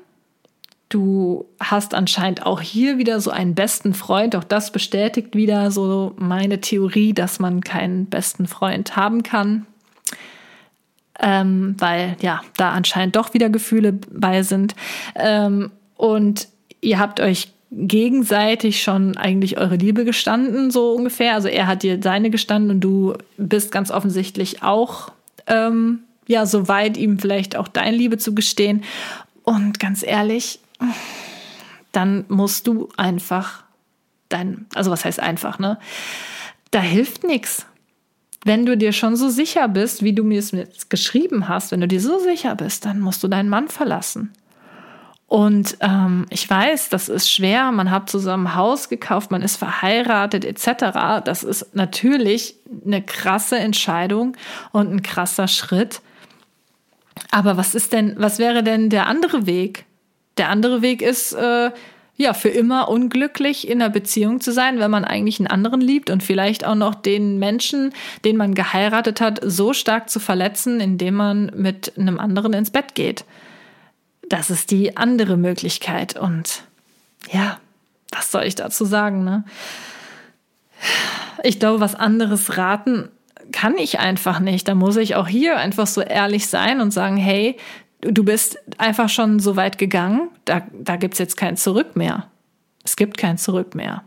Speaker 1: Du hast anscheinend auch hier wieder so einen besten Freund. Auch das bestätigt wieder so meine Theorie, dass man keinen besten Freund haben kann. Ähm, weil ja, da anscheinend doch wieder Gefühle bei sind. Ähm, und ihr habt euch gegenseitig schon eigentlich eure Liebe gestanden, so ungefähr. Also er hat dir seine gestanden und du bist ganz offensichtlich auch, ähm, ja, so weit, ihm vielleicht auch deine Liebe zu gestehen. Und ganz ehrlich, dann musst du einfach dein, also was heißt einfach, ne? Da hilft nichts. Wenn du dir schon so sicher bist, wie du mir es geschrieben hast, wenn du dir so sicher bist, dann musst du deinen Mann verlassen. Und ähm, ich weiß, das ist schwer. Man hat zusammen Haus gekauft, man ist verheiratet etc. Das ist natürlich eine krasse Entscheidung und ein krasser Schritt. Aber was ist denn, was wäre denn der andere Weg? Der andere Weg ist äh, ja für immer unglücklich in einer Beziehung zu sein, wenn man eigentlich einen anderen liebt und vielleicht auch noch den Menschen, den man geheiratet hat, so stark zu verletzen, indem man mit einem anderen ins Bett geht. Das ist die andere Möglichkeit. Und ja, was soll ich dazu sagen? Ne? Ich glaube, was anderes raten kann ich einfach nicht. Da muss ich auch hier einfach so ehrlich sein und sagen, hey, du bist einfach schon so weit gegangen, da, da gibt es jetzt kein Zurück mehr. Es gibt kein Zurück mehr.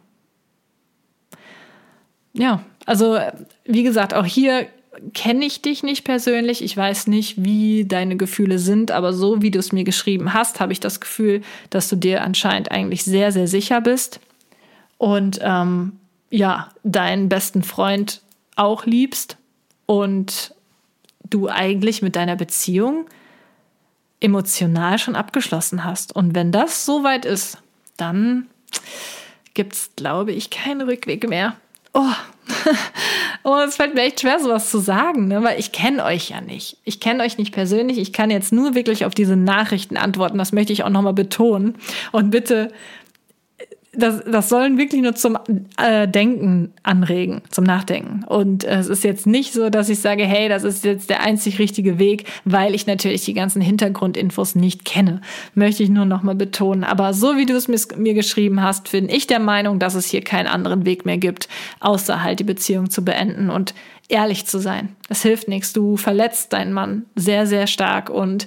Speaker 1: Ja, also wie gesagt, auch hier kenne ich dich nicht persönlich. Ich weiß nicht, wie deine Gefühle sind, aber so wie du es mir geschrieben hast, habe ich das Gefühl, dass du dir anscheinend eigentlich sehr, sehr sicher bist und ähm, ja, deinen besten Freund auch liebst und du eigentlich mit deiner Beziehung emotional schon abgeschlossen hast. Und wenn das so weit ist, dann gibt es, glaube ich, keinen Rückweg mehr. Oh, <laughs> oh, es fällt mir echt schwer, sowas zu sagen, ne? weil ich kenne euch ja nicht. Ich kenne euch nicht persönlich. Ich kann jetzt nur wirklich auf diese Nachrichten antworten. Das möchte ich auch nochmal betonen. Und bitte das, das sollen wirklich nur zum äh, Denken anregen, zum Nachdenken. Und äh, es ist jetzt nicht so, dass ich sage, hey, das ist jetzt der einzig richtige Weg, weil ich natürlich die ganzen Hintergrundinfos nicht kenne. Möchte ich nur nochmal betonen. Aber so wie du es mir, mir geschrieben hast, bin ich der Meinung, dass es hier keinen anderen Weg mehr gibt, außer halt die Beziehung zu beenden und ehrlich zu sein. Das hilft nichts. Du verletzt deinen Mann sehr, sehr stark und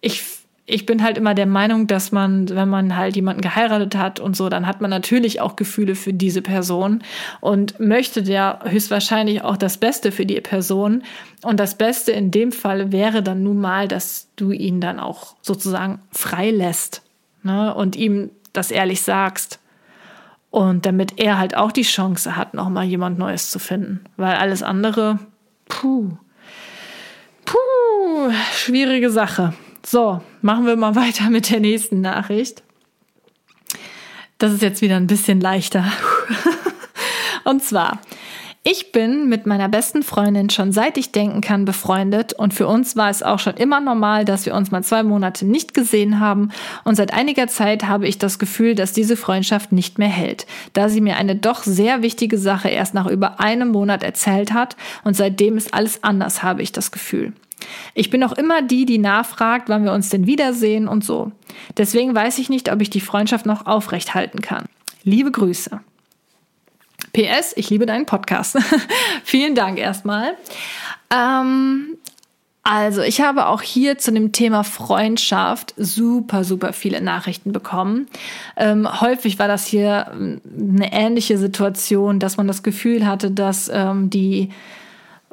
Speaker 1: ich ich bin halt immer der Meinung, dass man, wenn man halt jemanden geheiratet hat und so, dann hat man natürlich auch Gefühle für diese Person und möchte ja höchstwahrscheinlich auch das Beste für die Person. Und das Beste in dem Fall wäre dann nun mal, dass du ihn dann auch sozusagen frei lässt ne? und ihm das ehrlich sagst. Und damit er halt auch die Chance hat, nochmal jemand Neues zu finden. Weil alles andere, puh, puh, schwierige Sache. So, machen wir mal <laughs> weiter mit der nächsten Nachricht. Das ist jetzt wieder ein bisschen leichter. <laughs> und zwar, ich bin mit meiner besten Freundin schon seit ich denken kann befreundet und für uns war es auch schon immer normal, dass wir uns mal zwei Monate nicht gesehen haben und seit einiger Zeit habe ich das Gefühl, dass diese Freundschaft nicht mehr hält, da sie mir eine doch sehr wichtige Sache erst nach über einem Monat erzählt hat und seitdem ist alles anders, habe ich das Gefühl. Ich bin auch immer die, die nachfragt, wann wir uns denn wiedersehen und so. Deswegen weiß ich nicht, ob ich die Freundschaft noch aufrecht halten kann. Liebe Grüße. PS, ich liebe deinen Podcast. <laughs> Vielen Dank erstmal. Ähm, also, ich habe auch hier zu dem Thema Freundschaft super, super viele Nachrichten bekommen. Ähm, häufig war das hier ähm, eine ähnliche Situation, dass man das Gefühl hatte, dass ähm, die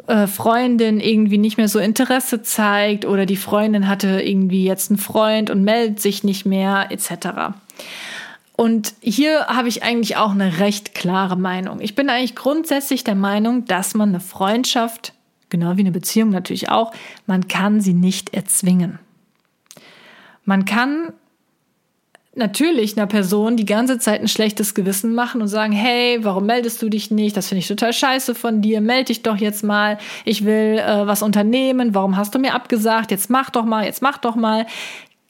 Speaker 1: äh, Freundin irgendwie nicht mehr so Interesse zeigt oder die Freundin hatte irgendwie jetzt einen Freund und meldet sich nicht mehr etc. Und hier habe ich eigentlich auch eine recht klare Meinung. Ich bin eigentlich grundsätzlich der Meinung, dass man eine Freundschaft, genau wie eine Beziehung natürlich auch, man kann sie nicht erzwingen. Man kann natürlich einer Person die ganze Zeit ein schlechtes Gewissen machen und sagen, hey, warum meldest du dich nicht? Das finde ich total scheiße von dir. Meld dich doch jetzt mal. Ich will äh, was unternehmen. Warum hast du mir abgesagt? Jetzt mach doch mal, jetzt mach doch mal.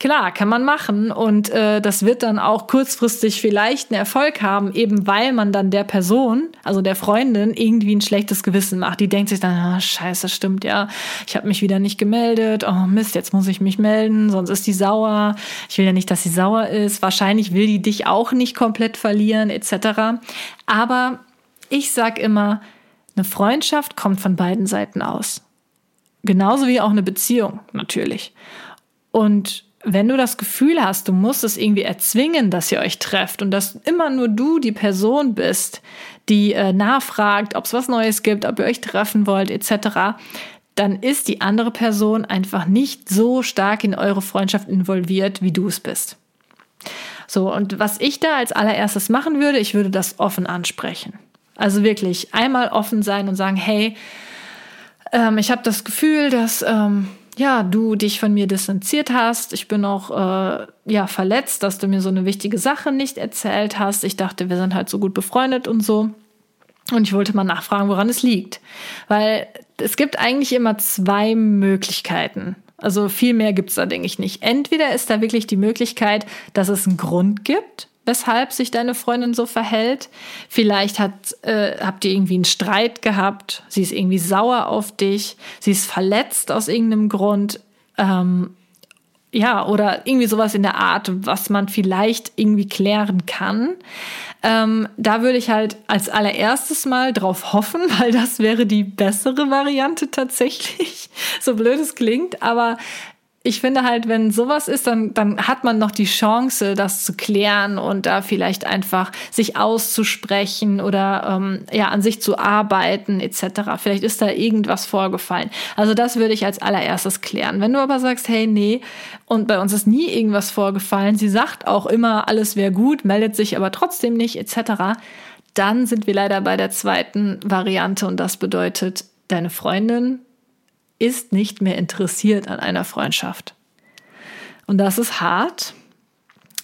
Speaker 1: Klar, kann man machen und äh, das wird dann auch kurzfristig vielleicht einen Erfolg haben, eben weil man dann der Person, also der Freundin, irgendwie ein schlechtes Gewissen macht. Die denkt sich dann, ah, scheiße, stimmt ja, ich habe mich wieder nicht gemeldet, oh Mist, jetzt muss ich mich melden, sonst ist die sauer. Ich will ja nicht, dass sie sauer ist. Wahrscheinlich will die dich auch nicht komplett verlieren, etc. Aber ich sag immer, eine Freundschaft kommt von beiden Seiten aus. Genauso wie auch eine Beziehung, natürlich. Und wenn du das Gefühl hast, du musst es irgendwie erzwingen, dass ihr euch trefft und dass immer nur du die Person bist, die äh, nachfragt, ob es was Neues gibt, ob ihr euch treffen wollt, etc., dann ist die andere Person einfach nicht so stark in eure Freundschaft involviert, wie du es bist. So, und was ich da als allererstes machen würde, ich würde das offen ansprechen. Also wirklich einmal offen sein und sagen, hey, ähm, ich habe das Gefühl, dass ähm, ja, du dich von mir distanziert hast. Ich bin auch äh, ja verletzt, dass du mir so eine wichtige Sache nicht erzählt hast. Ich dachte, wir sind halt so gut befreundet und so. Und ich wollte mal nachfragen, woran es liegt. Weil es gibt eigentlich immer zwei Möglichkeiten. Also viel mehr gibt es da, denke ich, nicht. Entweder ist da wirklich die Möglichkeit, dass es einen Grund gibt, weshalb sich deine Freundin so verhält. Vielleicht hat, äh, habt ihr irgendwie einen Streit gehabt, sie ist irgendwie sauer auf dich, sie ist verletzt aus irgendeinem Grund. Ähm, ja, oder irgendwie sowas in der Art, was man vielleicht irgendwie klären kann. Ähm, da würde ich halt als allererstes mal drauf hoffen, <laughs> weil das wäre die bessere Variante tatsächlich. <laughs> so blöd es klingt, aber ich finde halt, wenn sowas ist, dann, dann hat man noch die Chance, das zu klären und da vielleicht einfach sich auszusprechen oder ähm, ja an sich zu arbeiten etc. Vielleicht ist da irgendwas vorgefallen. Also das würde ich als allererstes klären. Wenn du aber sagst, hey, nee, und bei uns ist nie irgendwas vorgefallen, sie sagt auch immer, alles wäre gut, meldet sich aber trotzdem nicht etc., dann sind wir leider bei der zweiten Variante und das bedeutet, deine Freundin ist nicht mehr interessiert an einer Freundschaft. Und das ist hart.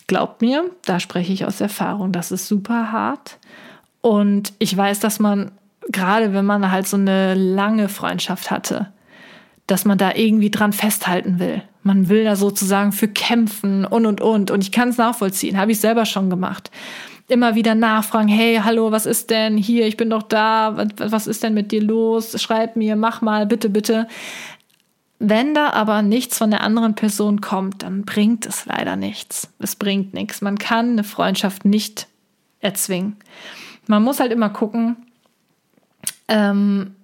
Speaker 1: Glaubt mir, da spreche ich aus Erfahrung, das ist super hart. Und ich weiß, dass man, gerade wenn man halt so eine lange Freundschaft hatte, dass man da irgendwie dran festhalten will. Man will da sozusagen für kämpfen und und und. Und ich kann es nachvollziehen, habe ich selber schon gemacht. Immer wieder nachfragen, hey, hallo, was ist denn hier? Ich bin doch da. Was, ist denn mit dir los? Schreib mir, mach mal, bitte, bitte. Wenn da aber nichts von der anderen Person kommt, dann bringt es leider nichts. Es bringt nichts. Man kann eine Freundschaft nicht erzwingen. Man muss halt immer gucken, ähm,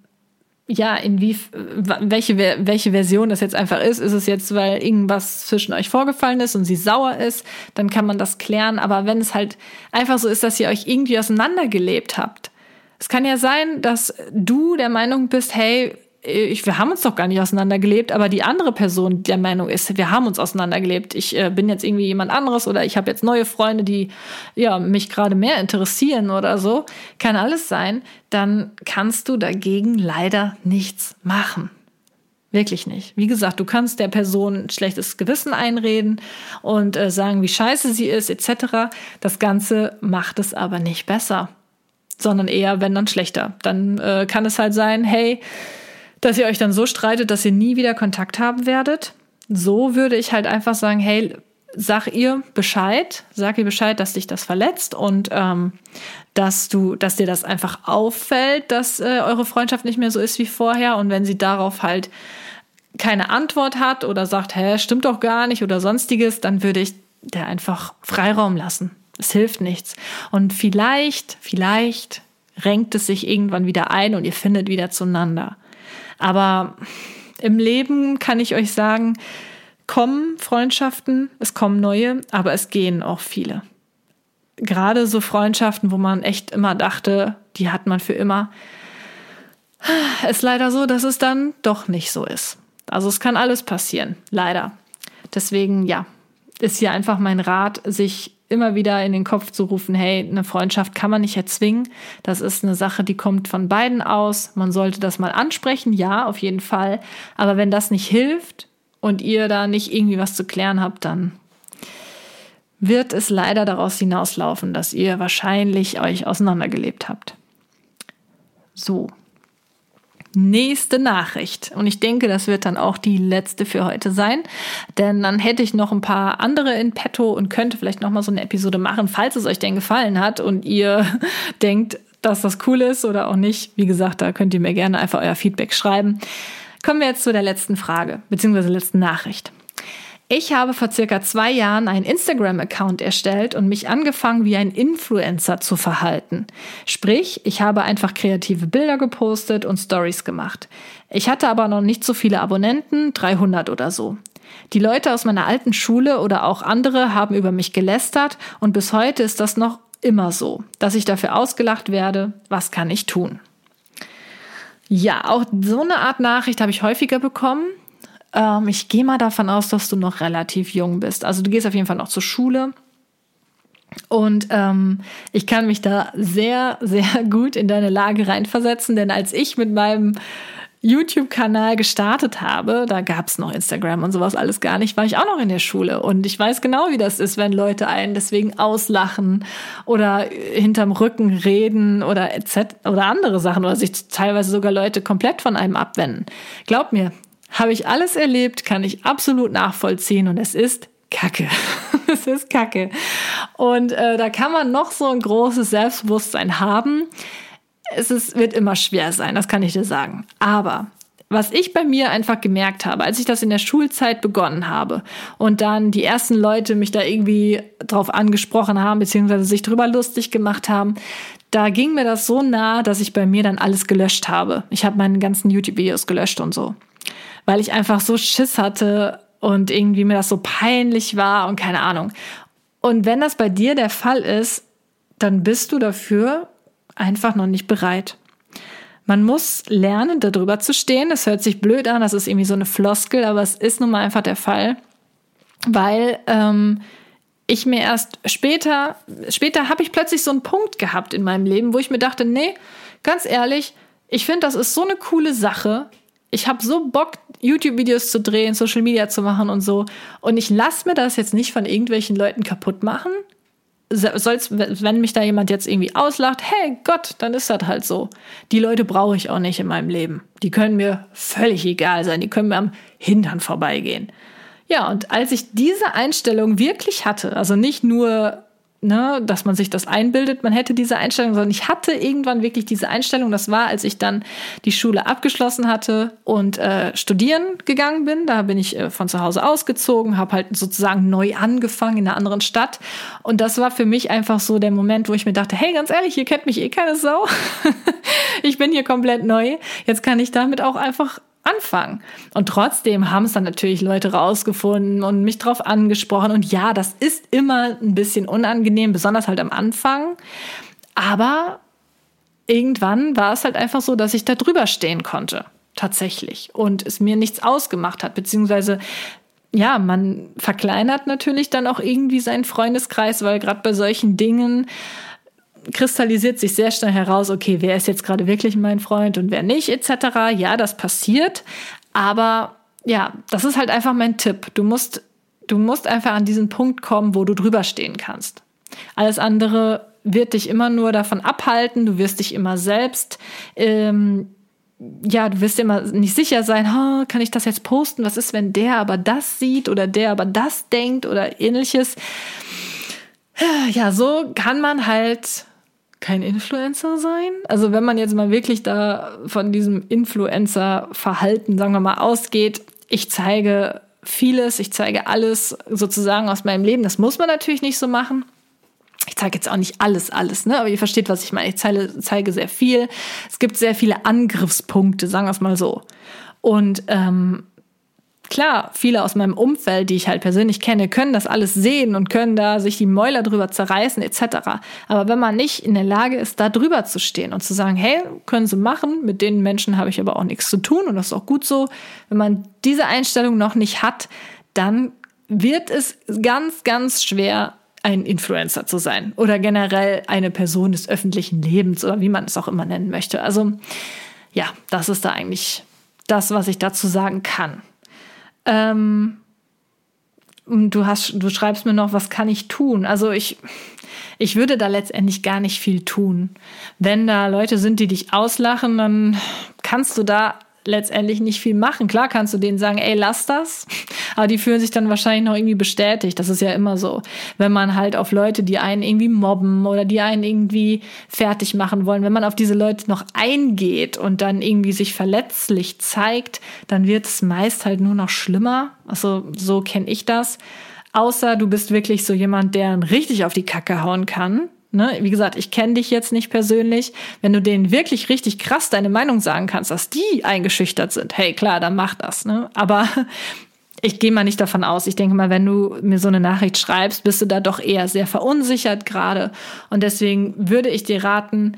Speaker 1: ja, in wie, welche, welche Version das jetzt einfach ist. Ist es jetzt, weil irgendwas zwischen euch vorgefallen ist und sie sauer ist, dann kann man das klären. Aber wenn es halt einfach so ist, dass ihr euch irgendwie auseinandergelebt habt, es kann ja sein, dass du der Meinung bist, hey, ich, wir haben uns doch gar nicht auseinandergelebt, aber die andere Person der Meinung ist, wir haben uns auseinandergelebt. Ich äh, bin jetzt irgendwie jemand anderes oder ich habe jetzt neue Freunde, die ja mich gerade mehr interessieren oder so. Kann alles sein. Dann kannst du dagegen leider nichts machen. Wirklich nicht. Wie gesagt, du kannst der Person schlechtes Gewissen einreden und äh, sagen, wie scheiße sie ist, etc. Das Ganze macht es aber nicht besser, sondern eher, wenn dann schlechter. Dann äh, kann es halt sein, hey, dass ihr euch dann so streitet, dass ihr nie wieder Kontakt haben werdet. So würde ich halt einfach sagen, hey, sag ihr Bescheid, sag ihr Bescheid, dass dich das verletzt und ähm, dass du, dass dir das einfach auffällt, dass äh, eure Freundschaft nicht mehr so ist wie vorher und wenn sie darauf halt keine Antwort hat oder sagt, hä, stimmt doch gar nicht oder sonstiges, dann würde ich der einfach Freiraum lassen. Es hilft nichts. Und vielleicht, vielleicht renkt es sich irgendwann wieder ein und ihr findet wieder zueinander. Aber im Leben kann ich euch sagen, kommen Freundschaften, es kommen neue, aber es gehen auch viele. Gerade so Freundschaften, wo man echt immer dachte, die hat man für immer, ist leider so, dass es dann doch nicht so ist. Also es kann alles passieren, leider. Deswegen, ja, ist hier einfach mein Rat, sich immer wieder in den Kopf zu rufen, hey, eine Freundschaft kann man nicht erzwingen. Das ist eine Sache, die kommt von beiden aus. Man sollte das mal ansprechen, ja, auf jeden Fall. Aber wenn das nicht hilft und ihr da nicht irgendwie was zu klären habt, dann wird es leider daraus hinauslaufen, dass ihr wahrscheinlich euch auseinandergelebt habt. So, nächste Nachricht. Und ich denke, das wird dann auch die letzte für heute sein. Denn dann hätte ich noch ein paar andere in petto und könnte vielleicht noch mal so eine Episode machen, falls es euch denn gefallen hat und ihr <laughs> denkt, dass das cool ist oder auch nicht. Wie gesagt, da könnt ihr mir gerne einfach euer Feedback schreiben. Kommen wir jetzt zu der letzten Frage, beziehungsweise letzten Nachricht. Ich habe vor circa zwei Jahren einen Instagram-Account erstellt und mich angefangen, wie ein Influencer zu verhalten. Sprich, ich habe einfach kreative Bilder gepostet und Stories gemacht. Ich hatte aber noch nicht so viele Abonnenten, 300 oder so. Die Leute aus meiner alten Schule oder auch andere haben über mich gelästert und bis heute ist das noch immer so, dass ich dafür ausgelacht werde. Was kann ich tun? Ja, auch so eine Art Nachricht habe ich häufiger bekommen. Ähm, ich gehe mal davon aus, dass du noch relativ jung bist. Also du gehst auf jeden Fall noch zur Schule. Und ähm, ich kann mich da sehr, sehr <laughs> gut in deine Lage reinversetzen, denn als ich mit meinem YouTube-Kanal gestartet habe, da gab es noch Instagram und sowas alles gar nicht, war ich auch noch in der Schule. Und ich weiß genau, wie das ist, wenn Leute einen deswegen auslachen oder hinterm Rücken reden oder etc. oder andere Sachen oder sich teilweise sogar Leute komplett von einem abwenden. Glaub mir, habe ich alles erlebt, kann ich absolut nachvollziehen und es ist Kacke. <laughs> es ist Kacke. Und äh, da kann man noch so ein großes Selbstbewusstsein haben. Es ist, wird immer schwer sein, das kann ich dir sagen. Aber was ich bei mir einfach gemerkt habe, als ich das in der Schulzeit begonnen habe und dann die ersten Leute mich da irgendwie drauf angesprochen haben, beziehungsweise sich drüber lustig gemacht haben, da ging mir das so nah, dass ich bei mir dann alles gelöscht habe. Ich habe meine ganzen YouTube-Videos gelöscht und so weil ich einfach so Schiss hatte und irgendwie mir das so peinlich war und keine Ahnung. Und wenn das bei dir der Fall ist, dann bist du dafür einfach noch nicht bereit. Man muss lernen, darüber zu stehen. Das hört sich blöd an, das ist irgendwie so eine Floskel, aber es ist nun mal einfach der Fall, weil ähm, ich mir erst später, später habe ich plötzlich so einen Punkt gehabt in meinem Leben, wo ich mir dachte, nee, ganz ehrlich, ich finde, das ist so eine coole Sache ich habe so Bock, YouTube-Videos zu drehen, Social Media zu machen und so. Und ich lasse mir das jetzt nicht von irgendwelchen Leuten kaputt machen, soll's, wenn mich da jemand jetzt irgendwie auslacht, hey Gott, dann ist das halt so. Die Leute brauche ich auch nicht in meinem Leben. Die können mir völlig egal sein. Die können mir am Hintern vorbeigehen. Ja, und als ich diese Einstellung wirklich hatte, also nicht nur ne, dass man sich das einbildet, man hätte diese Einstellung, sondern ich hatte irgendwann wirklich diese Einstellung. Das war, als ich dann die Schule abgeschlossen hatte und äh, studieren gegangen bin. Da bin ich äh, von zu Hause ausgezogen, habe halt sozusagen neu angefangen in einer anderen Stadt. Und das war für mich einfach so der Moment, wo ich mir dachte, hey, ganz ehrlich, hier kennt mich eh keine Sau. <laughs> ich bin hier komplett neu. Jetzt kann ich damit auch einfach anfangen. Und trotzdem haben es dann natürlich Leute rausgefunden und mich drauf angesprochen. Und ja, das ist immer ein bisschen unangenehm, besonders halt am Anfang. Aber irgendwann war es halt einfach so, dass ich da drüber stehen konnte. Tatsächlich. Und es mir nichts ausgemacht hat, beziehungsweise ja, man verkleinert natürlich dann auch irgendwie seinen Freundeskreis, weil gerade bei solchen Dingen kristallisiert sich sehr schnell heraus, okay, wer ist jetzt gerade wirklich mein Freund und wer nicht, etc. Ja, das passiert. Aber ja, das ist halt einfach mein Tipp. Du musst, du musst einfach an diesen Punkt kommen, wo du drüber stehen kannst. Alles andere wird dich immer nur davon abhalten. Du wirst dich immer selbst, ähm, ja, du wirst immer nicht sicher sein, oh, kann ich das jetzt posten? Was ist, wenn der aber das sieht oder der aber das denkt oder ähnliches? Ja, so kann man halt kein Influencer sein? Also wenn man jetzt mal wirklich da von diesem Influencer-Verhalten, sagen wir mal, ausgeht, ich zeige vieles, ich zeige alles sozusagen aus meinem Leben. Das muss man natürlich nicht so machen. Ich zeige jetzt auch nicht alles, alles, ne? Aber ihr versteht, was ich meine. Ich zeige, zeige sehr viel. Es gibt sehr viele Angriffspunkte, sagen wir es mal so. Und ähm, klar, viele aus meinem Umfeld, die ich halt persönlich kenne, können das alles sehen und können da sich die Mäuler drüber zerreißen etc. Aber wenn man nicht in der Lage ist, da drüber zu stehen und zu sagen, hey, können sie machen, mit den Menschen habe ich aber auch nichts zu tun und das ist auch gut so. Wenn man diese Einstellung noch nicht hat, dann wird es ganz, ganz schwer, ein Influencer zu sein oder generell eine Person des öffentlichen Lebens oder wie man es auch immer nennen möchte. Also ja, das ist da eigentlich das, was ich dazu sagen kann. Ähm, du hast, du schreibst mir noch, was kann ich tun? Also ich, ich würde da letztendlich gar nicht viel tun. Wenn da Leute sind, die dich auslachen, dann kannst du da letztendlich nicht viel machen. Klar kannst du denen sagen, ey, lass das, aber die fühlen sich dann wahrscheinlich noch irgendwie bestätigt. Das ist ja immer so. Wenn man halt auf Leute, die einen irgendwie mobben oder die einen irgendwie fertig machen wollen, wenn man auf diese Leute noch eingeht und dann irgendwie sich verletzlich zeigt, dann wird es meist halt nur noch schlimmer. Also so kenne ich das. Außer du bist wirklich so jemand, der richtig auf die Kacke hauen kann Ne? Wie gesagt, ich kenne dich jetzt nicht persönlich. Wenn du denen wirklich richtig krass deine Meinung sagen kannst, dass die eingeschüchtert sind, hey, klar, dann mach das. Ne? Aber <laughs> ich gehe mal nicht davon aus. Ich denke mal, wenn du mir so eine Nachricht schreibst, bist du da doch eher sehr verunsichert gerade. Und deswegen würde ich dir raten,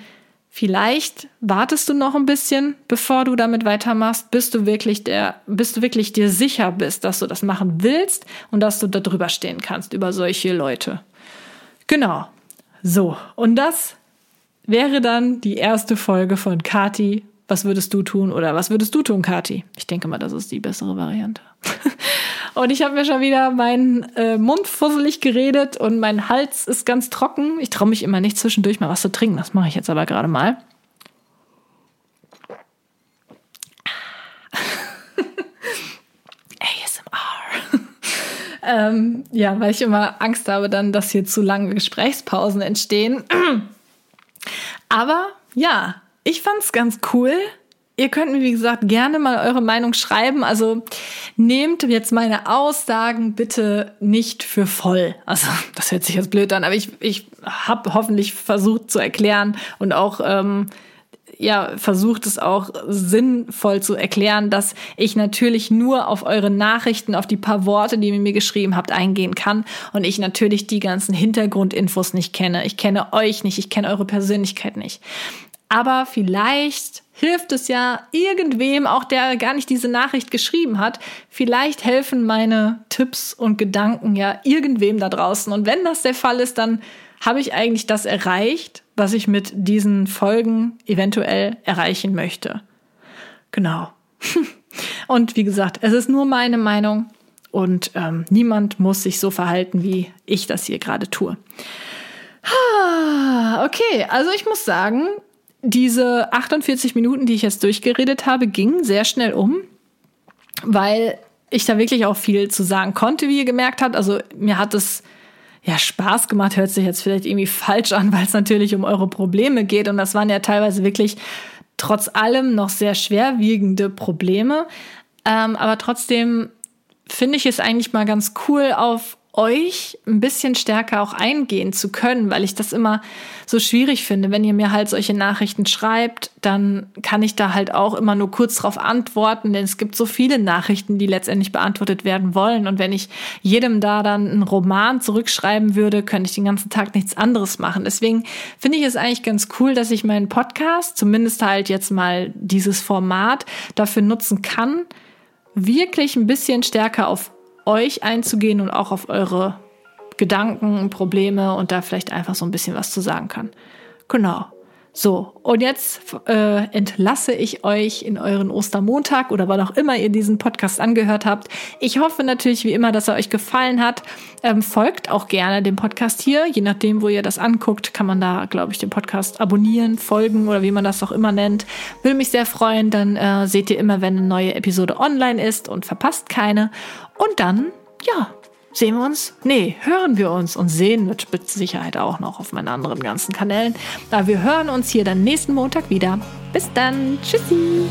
Speaker 1: vielleicht wartest du noch ein bisschen, bevor du damit weitermachst, bis du wirklich der, bis du wirklich dir sicher bist, dass du das machen willst und dass du da drüber stehen kannst über solche Leute. Genau. So, und das wäre dann die erste Folge von Kati. Was würdest du tun oder was würdest du tun, Kati? Ich denke mal, das ist die bessere Variante. <laughs> und ich habe mir schon wieder meinen äh, Mund fusselig geredet und mein Hals ist ganz trocken. Ich traue mich immer nicht zwischendurch mal was zu trinken. Das mache ich jetzt aber gerade mal. Ähm, ja, weil ich immer Angst habe, dann, dass hier zu lange Gesprächspausen entstehen. <clears throat> Aber ja, ich fand's ganz cool. Ihr könnt mir, wie gesagt, gerne mal eure Meinung schreiben. Also nehmt jetzt meine Aussagen bitte nicht für voll. Also das hört sich jetzt blöd an, aber ich, ich habe hoffentlich versucht zu erklären und auch ähm, ja, versucht es auch sinnvoll zu erklären, dass ich natürlich nur auf eure Nachrichten, auf die paar Worte, die ihr mir geschrieben habt, eingehen kann und ich natürlich die ganzen Hintergrundinfos nicht kenne. Ich kenne euch nicht, ich kenne eure Persönlichkeit nicht. Aber vielleicht hilft es ja irgendwem, auch der gar nicht diese Nachricht geschrieben hat. Vielleicht helfen meine Tipps und Gedanken ja irgendwem da draußen. Und wenn das der Fall ist, dann habe ich eigentlich das erreicht, was ich mit diesen Folgen eventuell erreichen möchte. Genau. <laughs> Und wie gesagt, es ist nur meine Meinung und ähm, niemand muss sich so verhalten, wie ich das hier gerade tue. Okay, also ich muss sagen, diese 48 Minuten, die ich jetzt durchgeredet habe, gingen sehr schnell um, weil ich da wirklich auch viel zu sagen konnte, wie ihr gemerkt habt. Also mir hat es ja Spaß gemacht, hört sich jetzt vielleicht irgendwie falsch an, weil es natürlich um eure Probleme geht. Und das waren ja teilweise wirklich trotz allem noch sehr schwerwiegende Probleme. Ähm, aber trotzdem finde ich es eigentlich mal ganz cool, auf euch ein bisschen stärker auch eingehen zu können, weil ich das immer so schwierig finde. Wenn ihr mir halt solche Nachrichten schreibt, dann kann ich da halt auch immer nur kurz drauf antworten, denn es gibt so viele Nachrichten, die letztendlich beantwortet werden wollen. Und wenn ich jedem da dann einen Roman zurückschreiben würde, könnte ich den ganzen Tag nichts anderes machen. Deswegen finde ich es eigentlich ganz cool, dass ich meinen Podcast, zumindest halt jetzt mal dieses Format, dafür nutzen kann, wirklich ein bisschen stärker auf euch einzugehen und auch auf eure Gedanken, Probleme und da vielleicht einfach so ein bisschen was zu sagen kann. Genau. So, und jetzt äh, entlasse ich euch in euren Ostermontag oder wann auch immer ihr diesen Podcast angehört habt. Ich hoffe natürlich wie immer, dass er euch gefallen hat. Ähm, folgt auch gerne dem Podcast hier. Je nachdem, wo ihr das anguckt, kann man da, glaube ich, den Podcast abonnieren, folgen oder wie man das auch immer nennt. Würde mich sehr freuen. Dann äh, seht ihr immer, wenn eine neue Episode online ist und verpasst keine. Und dann, ja, sehen wir uns? Nee, hören wir uns und sehen mit Sicherheit auch noch auf meinen anderen ganzen Kanälen. Aber wir hören uns hier dann nächsten Montag wieder. Bis dann. Tschüssi.